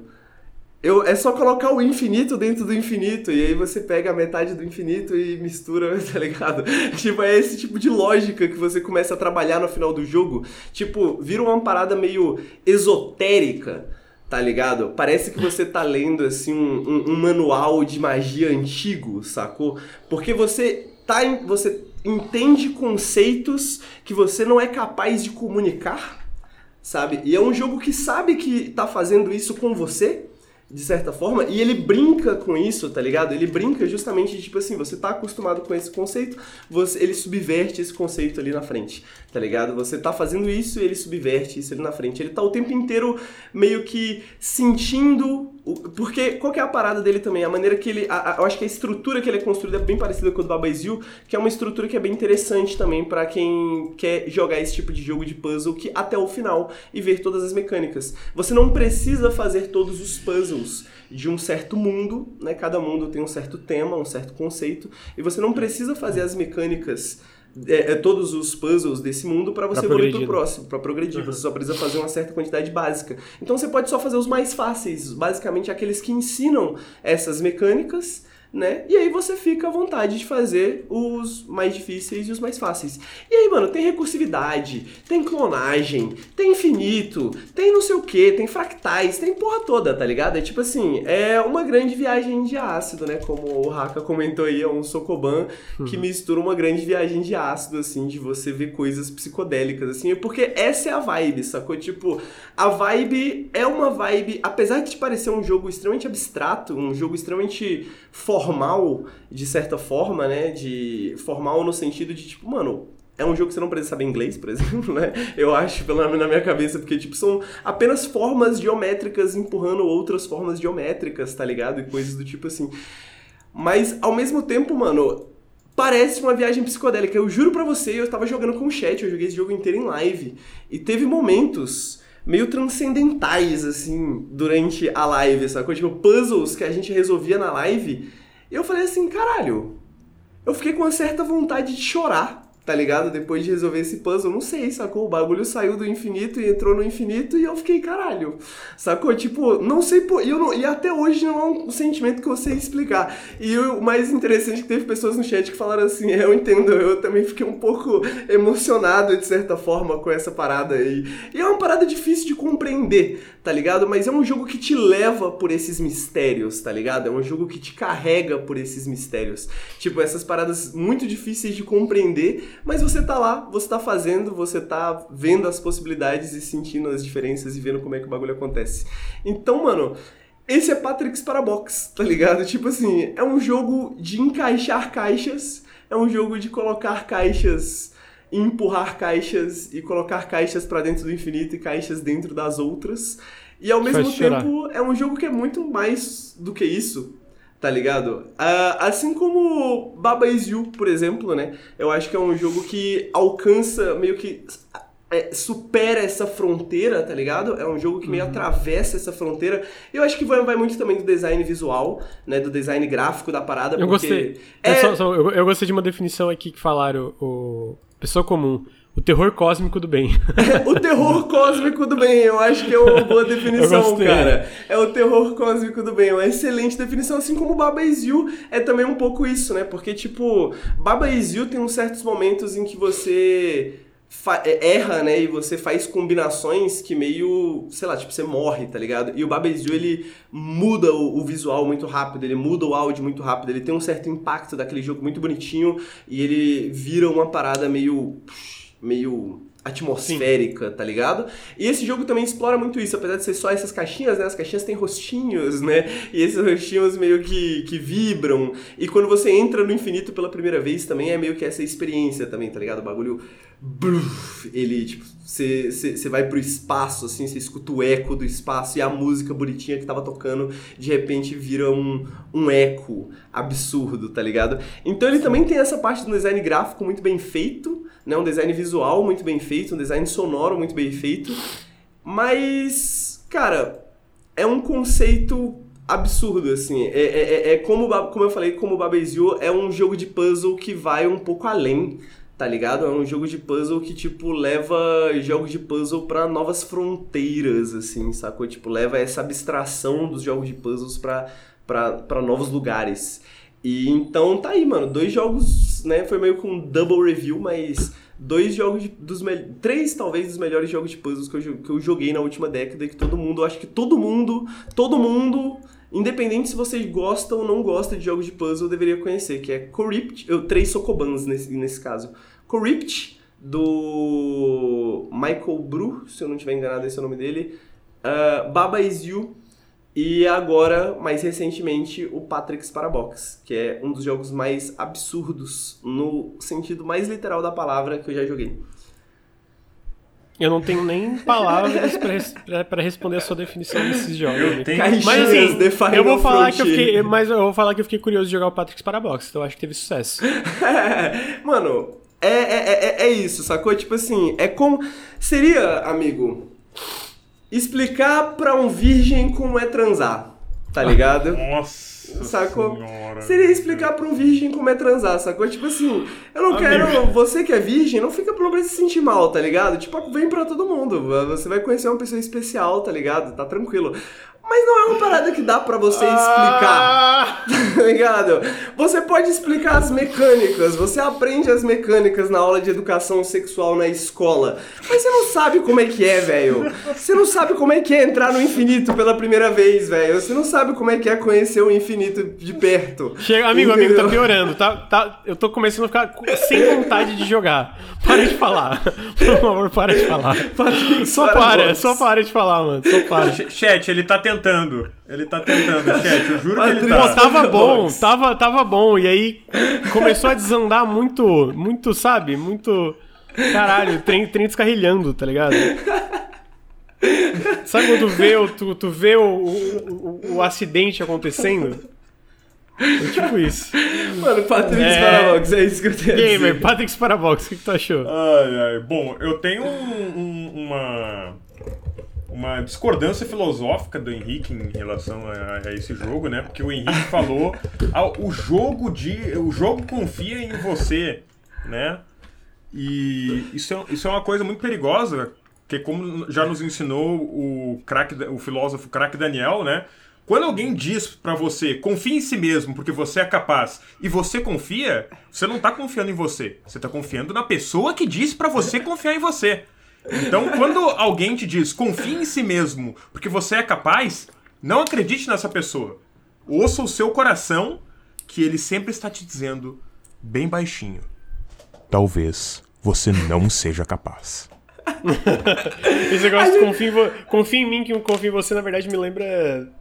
eu, é só colocar o infinito dentro do infinito, e aí você pega a metade do infinito e mistura, [laughs] tá ligado? Tipo, é esse tipo de lógica que você começa a trabalhar no final do jogo. Tipo, vira uma parada meio esotérica, tá ligado? Parece que você tá lendo, assim, um, um- um manual de magia antigo, sacou? Porque você tá você entende conceitos que você não é capaz de comunicar, sabe? E é um jogo que sabe que tá fazendo isso com você, de certa forma, e ele brinca com isso, tá ligado? Ele brinca justamente de tipo assim, você tá acostumado com esse conceito, você, ele subverte esse conceito ali na frente, tá ligado? Você tá fazendo isso e ele subverte isso ali na frente. Ele tá o tempo inteiro meio que sentindo. Porque qual que é a parada dele também? A maneira que ele. a- a- eu acho que a estrutura que ele é construída é bem parecida com a do Baba Is You, que é uma estrutura que é bem interessante também pra quem quer jogar esse tipo de jogo de puzzle que até o final e ver todas as mecânicas. Você não precisa fazer todos os puzzles de um certo mundo, né? Cada mundo tem um certo tema, um certo conceito, e você não precisa fazer as mecânicas é, é, todos os puzzles desse mundo para você Pra evoluir progredir, pro né? próximo, para progredir. Você só precisa fazer uma certa quantidade básica. Então você pode só fazer os mais fáceis, basicamente aqueles que ensinam essas mecânicas, né? E aí você fica à vontade de fazer os mais difíceis e os mais fáceis. E aí, mano, tem recursividade, tem clonagem, tem infinito, tem não sei o que, tem fractais, tem porra toda, tá ligado? É tipo assim, é uma grande viagem de ácido, né? Como o Haka comentou aí, é um Sokoban que mistura uma grande viagem de ácido, assim, de você ver coisas psicodélicas, assim, porque essa é a vibe, sacou? Tipo, a vibe é uma vibe, apesar de te parecer um jogo extremamente abstrato, um jogo extremamente formal, de certa forma, né? De formal no sentido de, tipo, mano, é um jogo que você não precisa saber inglês, por [laughs] exemplo, né? Eu acho, pelo menos na minha cabeça, porque, tipo, são apenas formas geométricas empurrando outras formas geométricas, tá ligado? E coisas do tipo assim. Mas, ao mesmo tempo, mano, parece uma viagem psicodélica. Eu juro pra você, eu tava jogando com o chat, eu joguei esse jogo inteiro em live. E teve momentos meio transcendentais, assim, durante a live, sacou? Tipo, puzzles que a gente resolvia na live. Eu falei assim, caralho, eu fiquei com uma certa vontade de chorar tá ligado? Depois de resolver esse puzzle, não sei, sacou? O bagulho saiu do infinito e entrou no infinito e eu fiquei, caralho, sacou? Tipo, não sei por. E, eu não, e até hoje não é um sentimento que eu sei explicar. E o mais interessante é que teve pessoas no chat que falaram assim: é, eu entendo, eu também fiquei um pouco emocionado de certa forma com essa parada aí. E é uma parada difícil de compreender, tá ligado? Mas é um jogo que te leva por esses mistérios, tá ligado? É um jogo que te carrega por esses mistérios. Tipo, essas paradas muito difíceis de compreender mas você tá lá, você tá fazendo, você tá vendo as possibilidades e sentindo as diferenças e vendo como é que o bagulho acontece. Então, mano, esse é Patrick's Parabox, tá ligado? Tipo assim, é um jogo de encaixar caixas, é um jogo de colocar caixas, empurrar caixas e colocar caixas para dentro do infinito e caixas dentro das outras. E ao mesmo tempo é um jogo que é muito mais do que isso tá ligado? Uh, assim como Baba Is You, por exemplo, né? Eu acho que é um jogo que alcança meio que. É, supera essa fronteira, tá ligado? É um jogo que meio uhum. atravessa essa fronteira. Eu acho que vai, vai, muito também do design visual, né? Do design gráfico da parada. Eu gostei. É... é só, só, eu, eu, gostei de uma definição aqui que falaram, o pessoa comum. O terror cósmico do bem. [laughs] o terror cósmico do bem, eu acho que é uma boa [laughs] definição, cara. É o terror cósmico do bem, é uma excelente definição, assim como Baba Is You é também um pouco isso, né? Porque, tipo, Baba Is You tem uns certos momentos em que você é, erra, né? E você faz combinações que meio, sei lá, tipo, você morre, tá ligado? E o Baba You, ele muda o, o, visual muito rápido, ele muda o áudio muito rápido, ele tem um certo impacto daquele jogo muito bonitinho e ele vira uma parada meio meio atmosférica, Sim. tá ligado? E esse jogo também explora muito isso, apesar de ser só essas caixinhas, né? As caixinhas têm rostinhos, né? E esses rostinhos meio que, que vibram. E quando você entra no infinito pela primeira vez, também é meio que essa experiência também, tá ligado? O bagulho. Ele, tipo, você vai pro espaço, assim, você escuta o eco do espaço e a música bonitinha que tava tocando, de repente vira um, um eco absurdo, tá ligado? Então ele também tem essa parte do design gráfico muito bem feito né? Um design visual muito bem feito, um design sonoro muito bem feito. Mas, cara, é um conceito absurdo, assim. É, é, é, é como, como eu falei, como o Babezio é um jogo de puzzle que vai um pouco além, tá ligado? É um jogo de puzzle que, tipo, leva jogos de puzzle para novas fronteiras, assim, sacou? Tipo, leva essa abstração dos jogos de puzzles para novos lugares. E então tá aí, mano. Dois jogos, né? Foi meio com um double review, mas dois jogos de, dos três talvez dos melhores jogos de puzzles que eu, que eu joguei na última década e que todo mundo, acho que todo mundo, todo mundo, independente se você gosta ou não gosta de jogos de puzzle, deveria conhecer, que é Corrupt, eu três Sokobans nesse, nesse caso. Corrupt do Michael Bru, se eu não estiver enganado esse é o nome dele. Uh, Baba Is You e agora, mais recentemente, o Patrick's Parabox, que é um dos jogos mais absurdos, no sentido mais literal da palavra, que eu já joguei. Eu não tenho nem palavras para responder a sua definição desses jogos. Eu tenho mas assim, eu vou falar que eu fiquei, mas eu vou falar que eu fiquei curioso de jogar o Patrick's Parabox, então eu acho que teve sucesso. [laughs] Mano, é, é, é, é isso, sacou? Tipo assim, é como seria, amigo, explicar pra um virgem como é transar, tá ligado? [laughs] Nossa. Sacou? Senhora, Seria explicar pra um virgem como é transar, sacou? Tipo assim, eu não quero. Você que é virgem, não fica pra se sentir mal, tá ligado? Tipo, vem pra todo mundo. Você vai conhecer uma pessoa especial, tá ligado? Tá tranquilo. Mas não é uma parada que dá para você explicar. Ah. [laughs] tá ligado? Você pode explicar as mecânicas, você aprende as mecânicas na aula de educação sexual na escola. Mas você não sabe como é que é, velho. Você não sabe como é que é entrar no infinito pela primeira vez, velho. Você não sabe como é que é conhecer o infinito de perto. Chega, amigo, Entendeu? amigo, tá piorando. Tá, tá, eu tô começando a ficar sem vontade de jogar. para de falar. [laughs] Por favor, para de falar. Só para, só para de falar, mano. Só para. Ch- Chat, ele tá tentando. Ele tá tentando, chat. Eu juro que ele Patrícia. Pô, tá. tava bom, tava, tava bom. E aí começou a desandar muito, muito, sabe? Muito. Caralho, trem, trem descarrilhando, tá ligado? Sabe quando tu vê, o- tu, tu vê o, o, o- o acidente acontecendo? É tipo isso. Mano, Patrícia É. Parabox, é isso que eu tenho a Gamer, dizer. Patrick Sparabox, o que, que tu achou? Ai, ai. Bom, eu tenho um- um- uma. Uma discordância filosófica do Henrique em relação a, a esse jogo, né? Porque o Henrique [laughs] falou. ah, o jogo de. O jogo confia em você, né? E isso é, isso é uma coisa muito perigosa, porque como já nos ensinou o, craque, o filósofo craque Daniel, né? Quando alguém diz pra você, confie em si mesmo porque você é capaz, e você confia, você não tá confiando em você. Você tá confiando na pessoa que disse pra você confiar em você. Então, quando alguém te diz, confie em si mesmo porque você é capaz, não acredite nessa pessoa. Ouça o seu coração, que ele sempre está te dizendo, bem baixinho. Talvez você não seja capaz. [laughs] Esse negócio de confia confia em mim que eu confio em você, na verdade, me lembra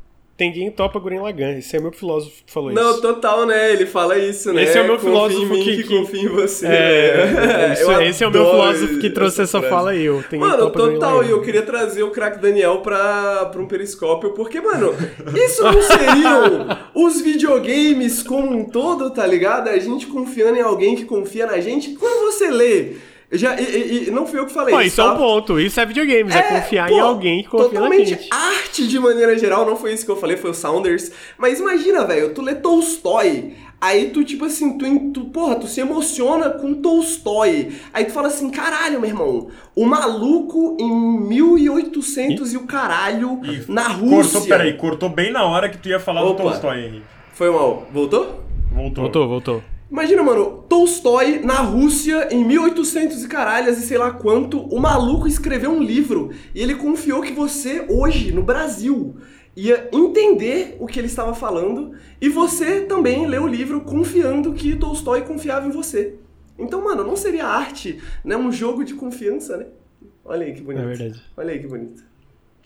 Tenguém Topa Guren Lagan. Esse é meu filósofo que falou Não, isso. total, né? Ele fala isso, né? Esse é o meu Confia filósofo mim que- que, que- confia em você. É, né? isso- Eu esse é o meu filósofo que trouxe essa frase. fala aí. Eu tenho Mano, total, e eu queria trazer o craque Daniel pra, pra um periscópio, porque, mano, isso não seriam [laughs] os videogames como um todo, tá ligado? A gente confiando em alguém que confia na gente. Quando você lê. Já, e, e- e não fui eu que falei Pô, isso é um ponto. Isso é videogames. É, confiar pô, em alguém que confia na totalmente gente. arte de maneira geral, não foi isso que eu falei, foi o Saunders. Mas imagina, velho, tu lê Tolstói, aí tu, tipo assim, tu, tu, porra, tu se emociona com Tolstói. Aí tu fala assim, caralho, meu irmão, o maluco em 1800 e, o caralho na Rússia. Cortou, peraí, cortou bem na hora que tu ia falar Opa. do Tolstói, Henrique. Foi mal, voltou? Voltou. Voltou, voltou. Imagina, mano, Tolstói na Rússia em 1800 e caralhas e sei lá quanto, o maluco escreveu um livro e ele confiou que você hoje no Brasil ia entender o que ele estava falando e você também leu o livro confiando que Tolstói confiava em você. Então, mano, não seria arte, né, um jogo de confiança, né? Olha aí que bonito. É verdade. Olha aí que bonito.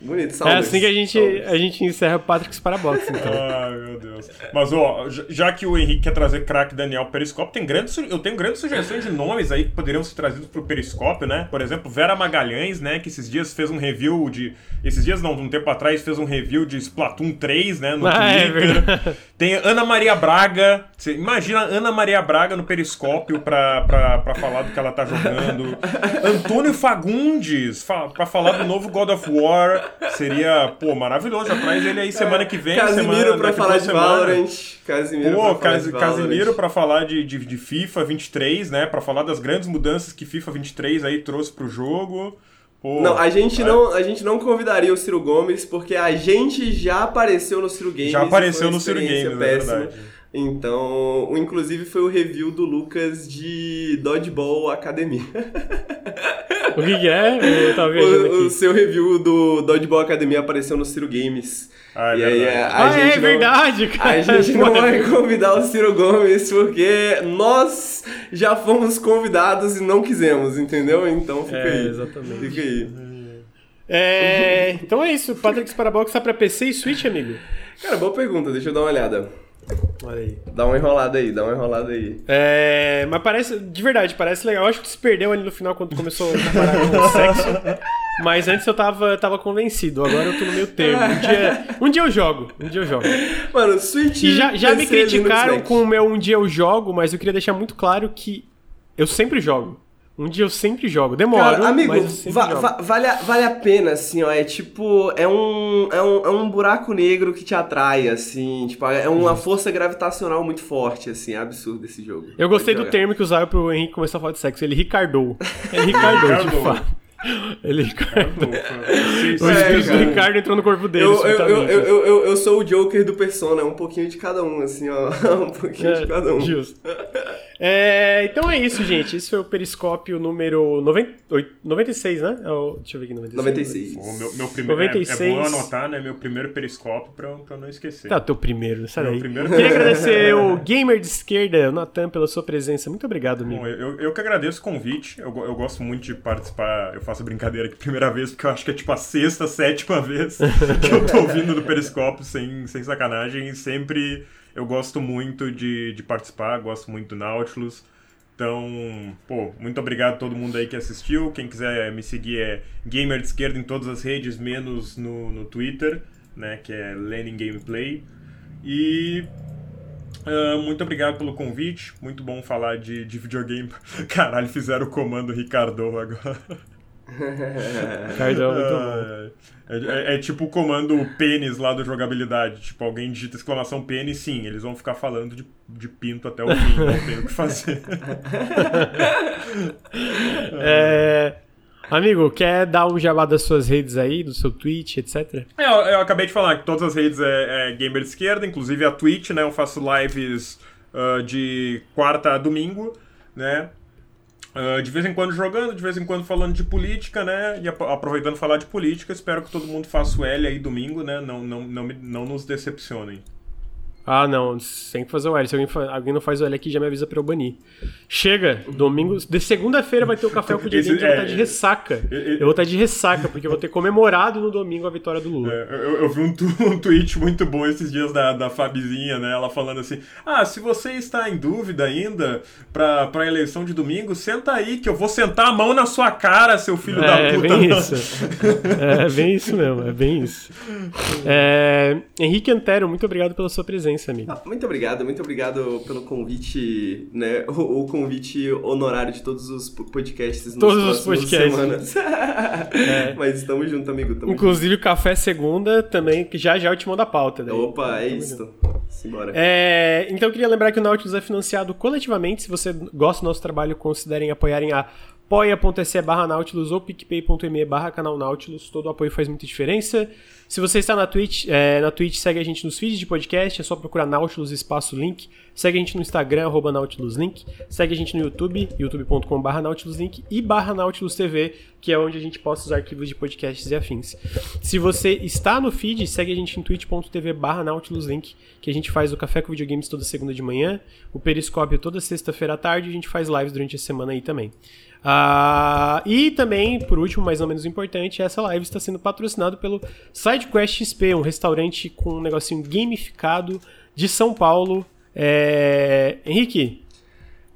Bonito, É assim que a gente, a gente encerra o Patrick Sparabox, então. [laughs] Ai, meu Deus. Mas, ó, já- que o Henrique quer trazer craque Daniel Periscópio, tem grandes, su- eu tenho grandes sugestões de nomes aí que poderiam ser trazidos pro Periscópio, né? Por exemplo, Vera Magalhães, né? Que esses dias fez um review de. Esses dias não, um tempo atrás fez um review de Splatoon 3, né? No Ah, é Twitter. verdade. [laughs] Tem Ana Maria Braga. Você imagina a Ana Maria Braga no Periscópio pra, pra, pra falar do que ela tá jogando. [laughs] Antônio Fagundes fa pra falar do novo God of War. Seria, pô, maravilhoso. Traz ele aí semana que vem. Casimiro semana, pra falar de semanas. Valorant. Casimiro Pô, pra falar Cas. Casimiro pra falar de, de, de FIFA 23, né? Pra falar das grandes mudanças que FIFA 23 aí trouxe pro jogo. Pô, Não, a gente é. não, a gente não convidaria o Ciro Gomes porque a gente já apareceu no Ciro Games. Já apareceu no Ciro Games, é péssima. verdade. Então, o, inclusive foi o review do Lucas de Dodgeball Academia. O que, que é? Eu tava viajando O, o aqui. seu review do Dodgeball Academia apareceu no Ciro Games. Ah, é e aí verdade. a, a Ah, gente é não- verdade, cara. A gente não vai convidar o Ciro Gomes porque nós já fomos convidados e não quisemos, entendeu? Então fica É, aí. exatamente. Fica aí. É, então é isso. Patrick Sparabox tá pra PC e Switch, amigo? Cara, boa pergunta, deixa eu dar uma olhada. Olha aí. Dá uma enrolada aí, dá uma enrolada aí. É, mas parece, de verdade, parece legal. Eu acho que se perdeu ali no final quando começou a comparar com o sexo. Mas antes eu tava, tava convencido, agora eu tô no meio termo. Um dia, um dia eu jogo, um dia eu jogo. Mano, Switch. E já, já me criticaram com o meu um dia eu jogo, mas eu queria deixar muito claro que eu sempre jogo. Um dia eu sempre jogo. Demoro, Cara, amigo, va- va- vale, a, vale a pena, assim, ó. É tipo. É um, é, um, é um buraco negro que te atrai, assim. Tipo, é uma força gravitacional muito forte, assim. É absurdo esse jogo. Eu gostei do termo que usaram pro Henrique começar a falar de sexo. Ele ricardou. Ele ricardou, de fato. Ele ricardou. [laughs] O É, espírito do. Ricardo entrou no corpo dele, Eu, eu, eu, eu, eu, eu, eu sou o Joker do Persona, um pouquinho de cada um, assim, ó. [laughs] Um pouquinho de cada um. Justo. É, então é isso, gente. Esse foi o Periscópio número 90, 96, né? É o- deixa eu ver aqui, 96. 96. O meu, meu primeiro, 96. É, é bom anotar, né? Meu primeiro periscópio pra, pra não esquecer. Tá, teu primeiro, sai Meu daí. primeiro- Queria agradecer o gamer de esquerda, o Natan, pela sua presença. Muito obrigado, amigo. Bom, eu, eu que agradeço o convite. Eu, eu gosto muito de participar. Eu faço brincadeira aqui primeira vez, porque eu acho que é tipo a sexta, sétima vez que eu tô ouvindo do Periscópio, sem, sem sacanagem. E sempre eu gosto muito de, de participar, gosto muito do Nautilus. Então, pô, muito obrigado a todo mundo aí que assistiu. Quem quiser me seguir é Gamer de Esquerda em todas as redes, menos no, no Twitter, né? Que é Lenin Gameplay. E ah, muito obrigado pelo convite. Muito bom falar de, de videogame. [laughs] Caralho, fizeram o comando Ricardo agora. [laughs] Cardão, muito bom. Ah, é, é- é tipo o comando pênis lá do jogabilidade. Tipo, alguém digita exclamação pênis, sim, eles vão ficar falando de, de pinto até o fim, [laughs] não tem o que fazer. [laughs] É, amigo, quer dar um jabá das suas redes aí, do seu Twitch, etc? É, eu, eu acabei de falar que todas as redes é, é gamer de esquerda, inclusive a Twitch, né? Eu faço lives ah, de quarta a domingo, né? Ah, de vez em quando jogando, de vez em quando falando de política, né? E ap- aproveitando falar de política, espero que todo mundo faça o L aí domingo, né? Não, não, não, não nos decepcionem. Ah, não, tem que fazer o L. Se alguém, fa- alguém não faz o L aqui, já me avisa pra eu banir. Chega, domingo. De segunda-feira vai ter o café com o videogame, eu vou é, estar de ressaca. e- e- Eu vou estar de ressaca, porque eu vou ter comemorado no domingo a vitória do Lula. É, eu, eu vi um, tu- um tweet muito bom esses dias da, da Fabizinha, né? Ela falando assim: Ah, se você está em dúvida ainda pra, pra eleição de domingo, senta aí que eu vou sentar a mão na sua cara, seu filho É, da é puta. bem Não. [laughs] isso. É bem isso mesmo, é bem isso. É, Henrique Antero, muito obrigado pela sua presença, Ah, Muito obrigado, muito obrigado pelo convite, né? [laughs] O, o convite honorário de todos os po- podcasts Todos os podcasts. semanas. [laughs] Mas estamos junto, amigo. Tamo Inclusive o Café Segunda também, que já já eu te mando a pauta. Daí. junto. Opa, é isso. Simbora. É, então eu queria lembrar que o Nautilus é financiado coletivamente. Se você gosta do nosso trabalho, considerem apoiarem a apoia.se barra Nautilus ou picpay.me barra canal Nautilus. Todo apoio faz muita diferença. Se você está na Twitch, é, na Twitch, segue a gente nos feeds de podcast, é só procurar Nautilus espaço link. Segue a gente no Instagram, arroba Nautilus Link. Segue a gente no YouTube, youtube.com barra Nautilus Link e barra Nautilus TV, que é onde a gente posta os arquivos de podcasts e afins. Se você está no feed, segue a gente em twitch.tv barra Nautilus Link, que a gente faz o Café com Videogames toda segunda de manhã, o Periscópio toda sexta-feira à tarde, e a gente faz lives durante a semana aí também. Ah, e também, por último, mais ou menos importante, essa live está sendo patrocinada pelo SideQuest XP, um restaurante com um negocinho gamificado de São Paulo. É... Henrique,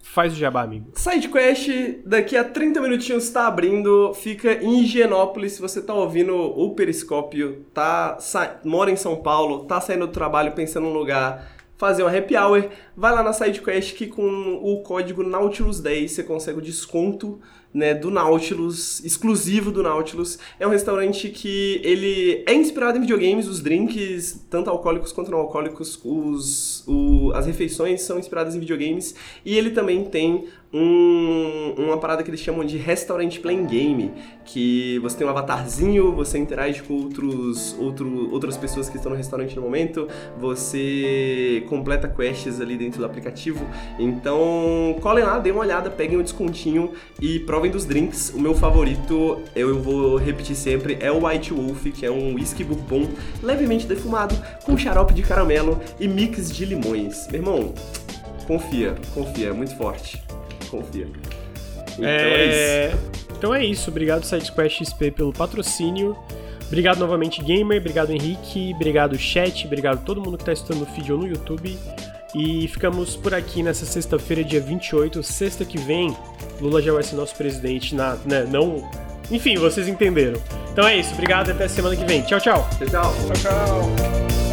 faz o jabá, amigo. SideQuest, daqui a 30 minutinhos está abrindo, fica em Higienópolis. Se você tá ouvindo o Periscópio, tá, sa- mora em São Paulo, tá saindo do trabalho pensando num lugar, fazer uma happy hour, vai lá na SideQuest que com o código Nautilus10 você consegue o desconto né, do Nautilus, exclusivo do Nautilus. É um restaurante que ele é inspirado em videogames, os drinks, tanto alcoólicos quanto não alcoólicos, os, o- as refeições são inspiradas em videogames e ele também tem um- uma parada que eles chamam de Restaurant Playing Game, que você tem um avatarzinho, você interage com outros, outro, outras pessoas que estão no restaurante no momento, você completa quests ali dentro do aplicativo. Então, colhem lá, dêem uma olhada, peguem um descontinho e provem dos drinks. O meu favorito, eu vou repetir sempre, é o White Wolf, que é um whisky bourbon levemente defumado, com xarope de caramelo e mix de limões. Meu irmão, confia, confia, é muito forte. Confia. Então é, isso. É, Então é isso. Obrigado, SideQuest XP, pelo patrocínio. Obrigado novamente, Gamer. Obrigado, Henrique. Obrigado, chat. Obrigado a todo mundo que está assistindo no feed ou no YouTube. E ficamos por aqui nessa sexta-feira, dia 28. Sexta que vem, Lula já vai ser nosso presidente. Na, né, não... Enfim, vocês entenderam. Então é isso. Obrigado e até semana que vem. Tchau, tchau. Tchau, tchau. Tchau, tchau.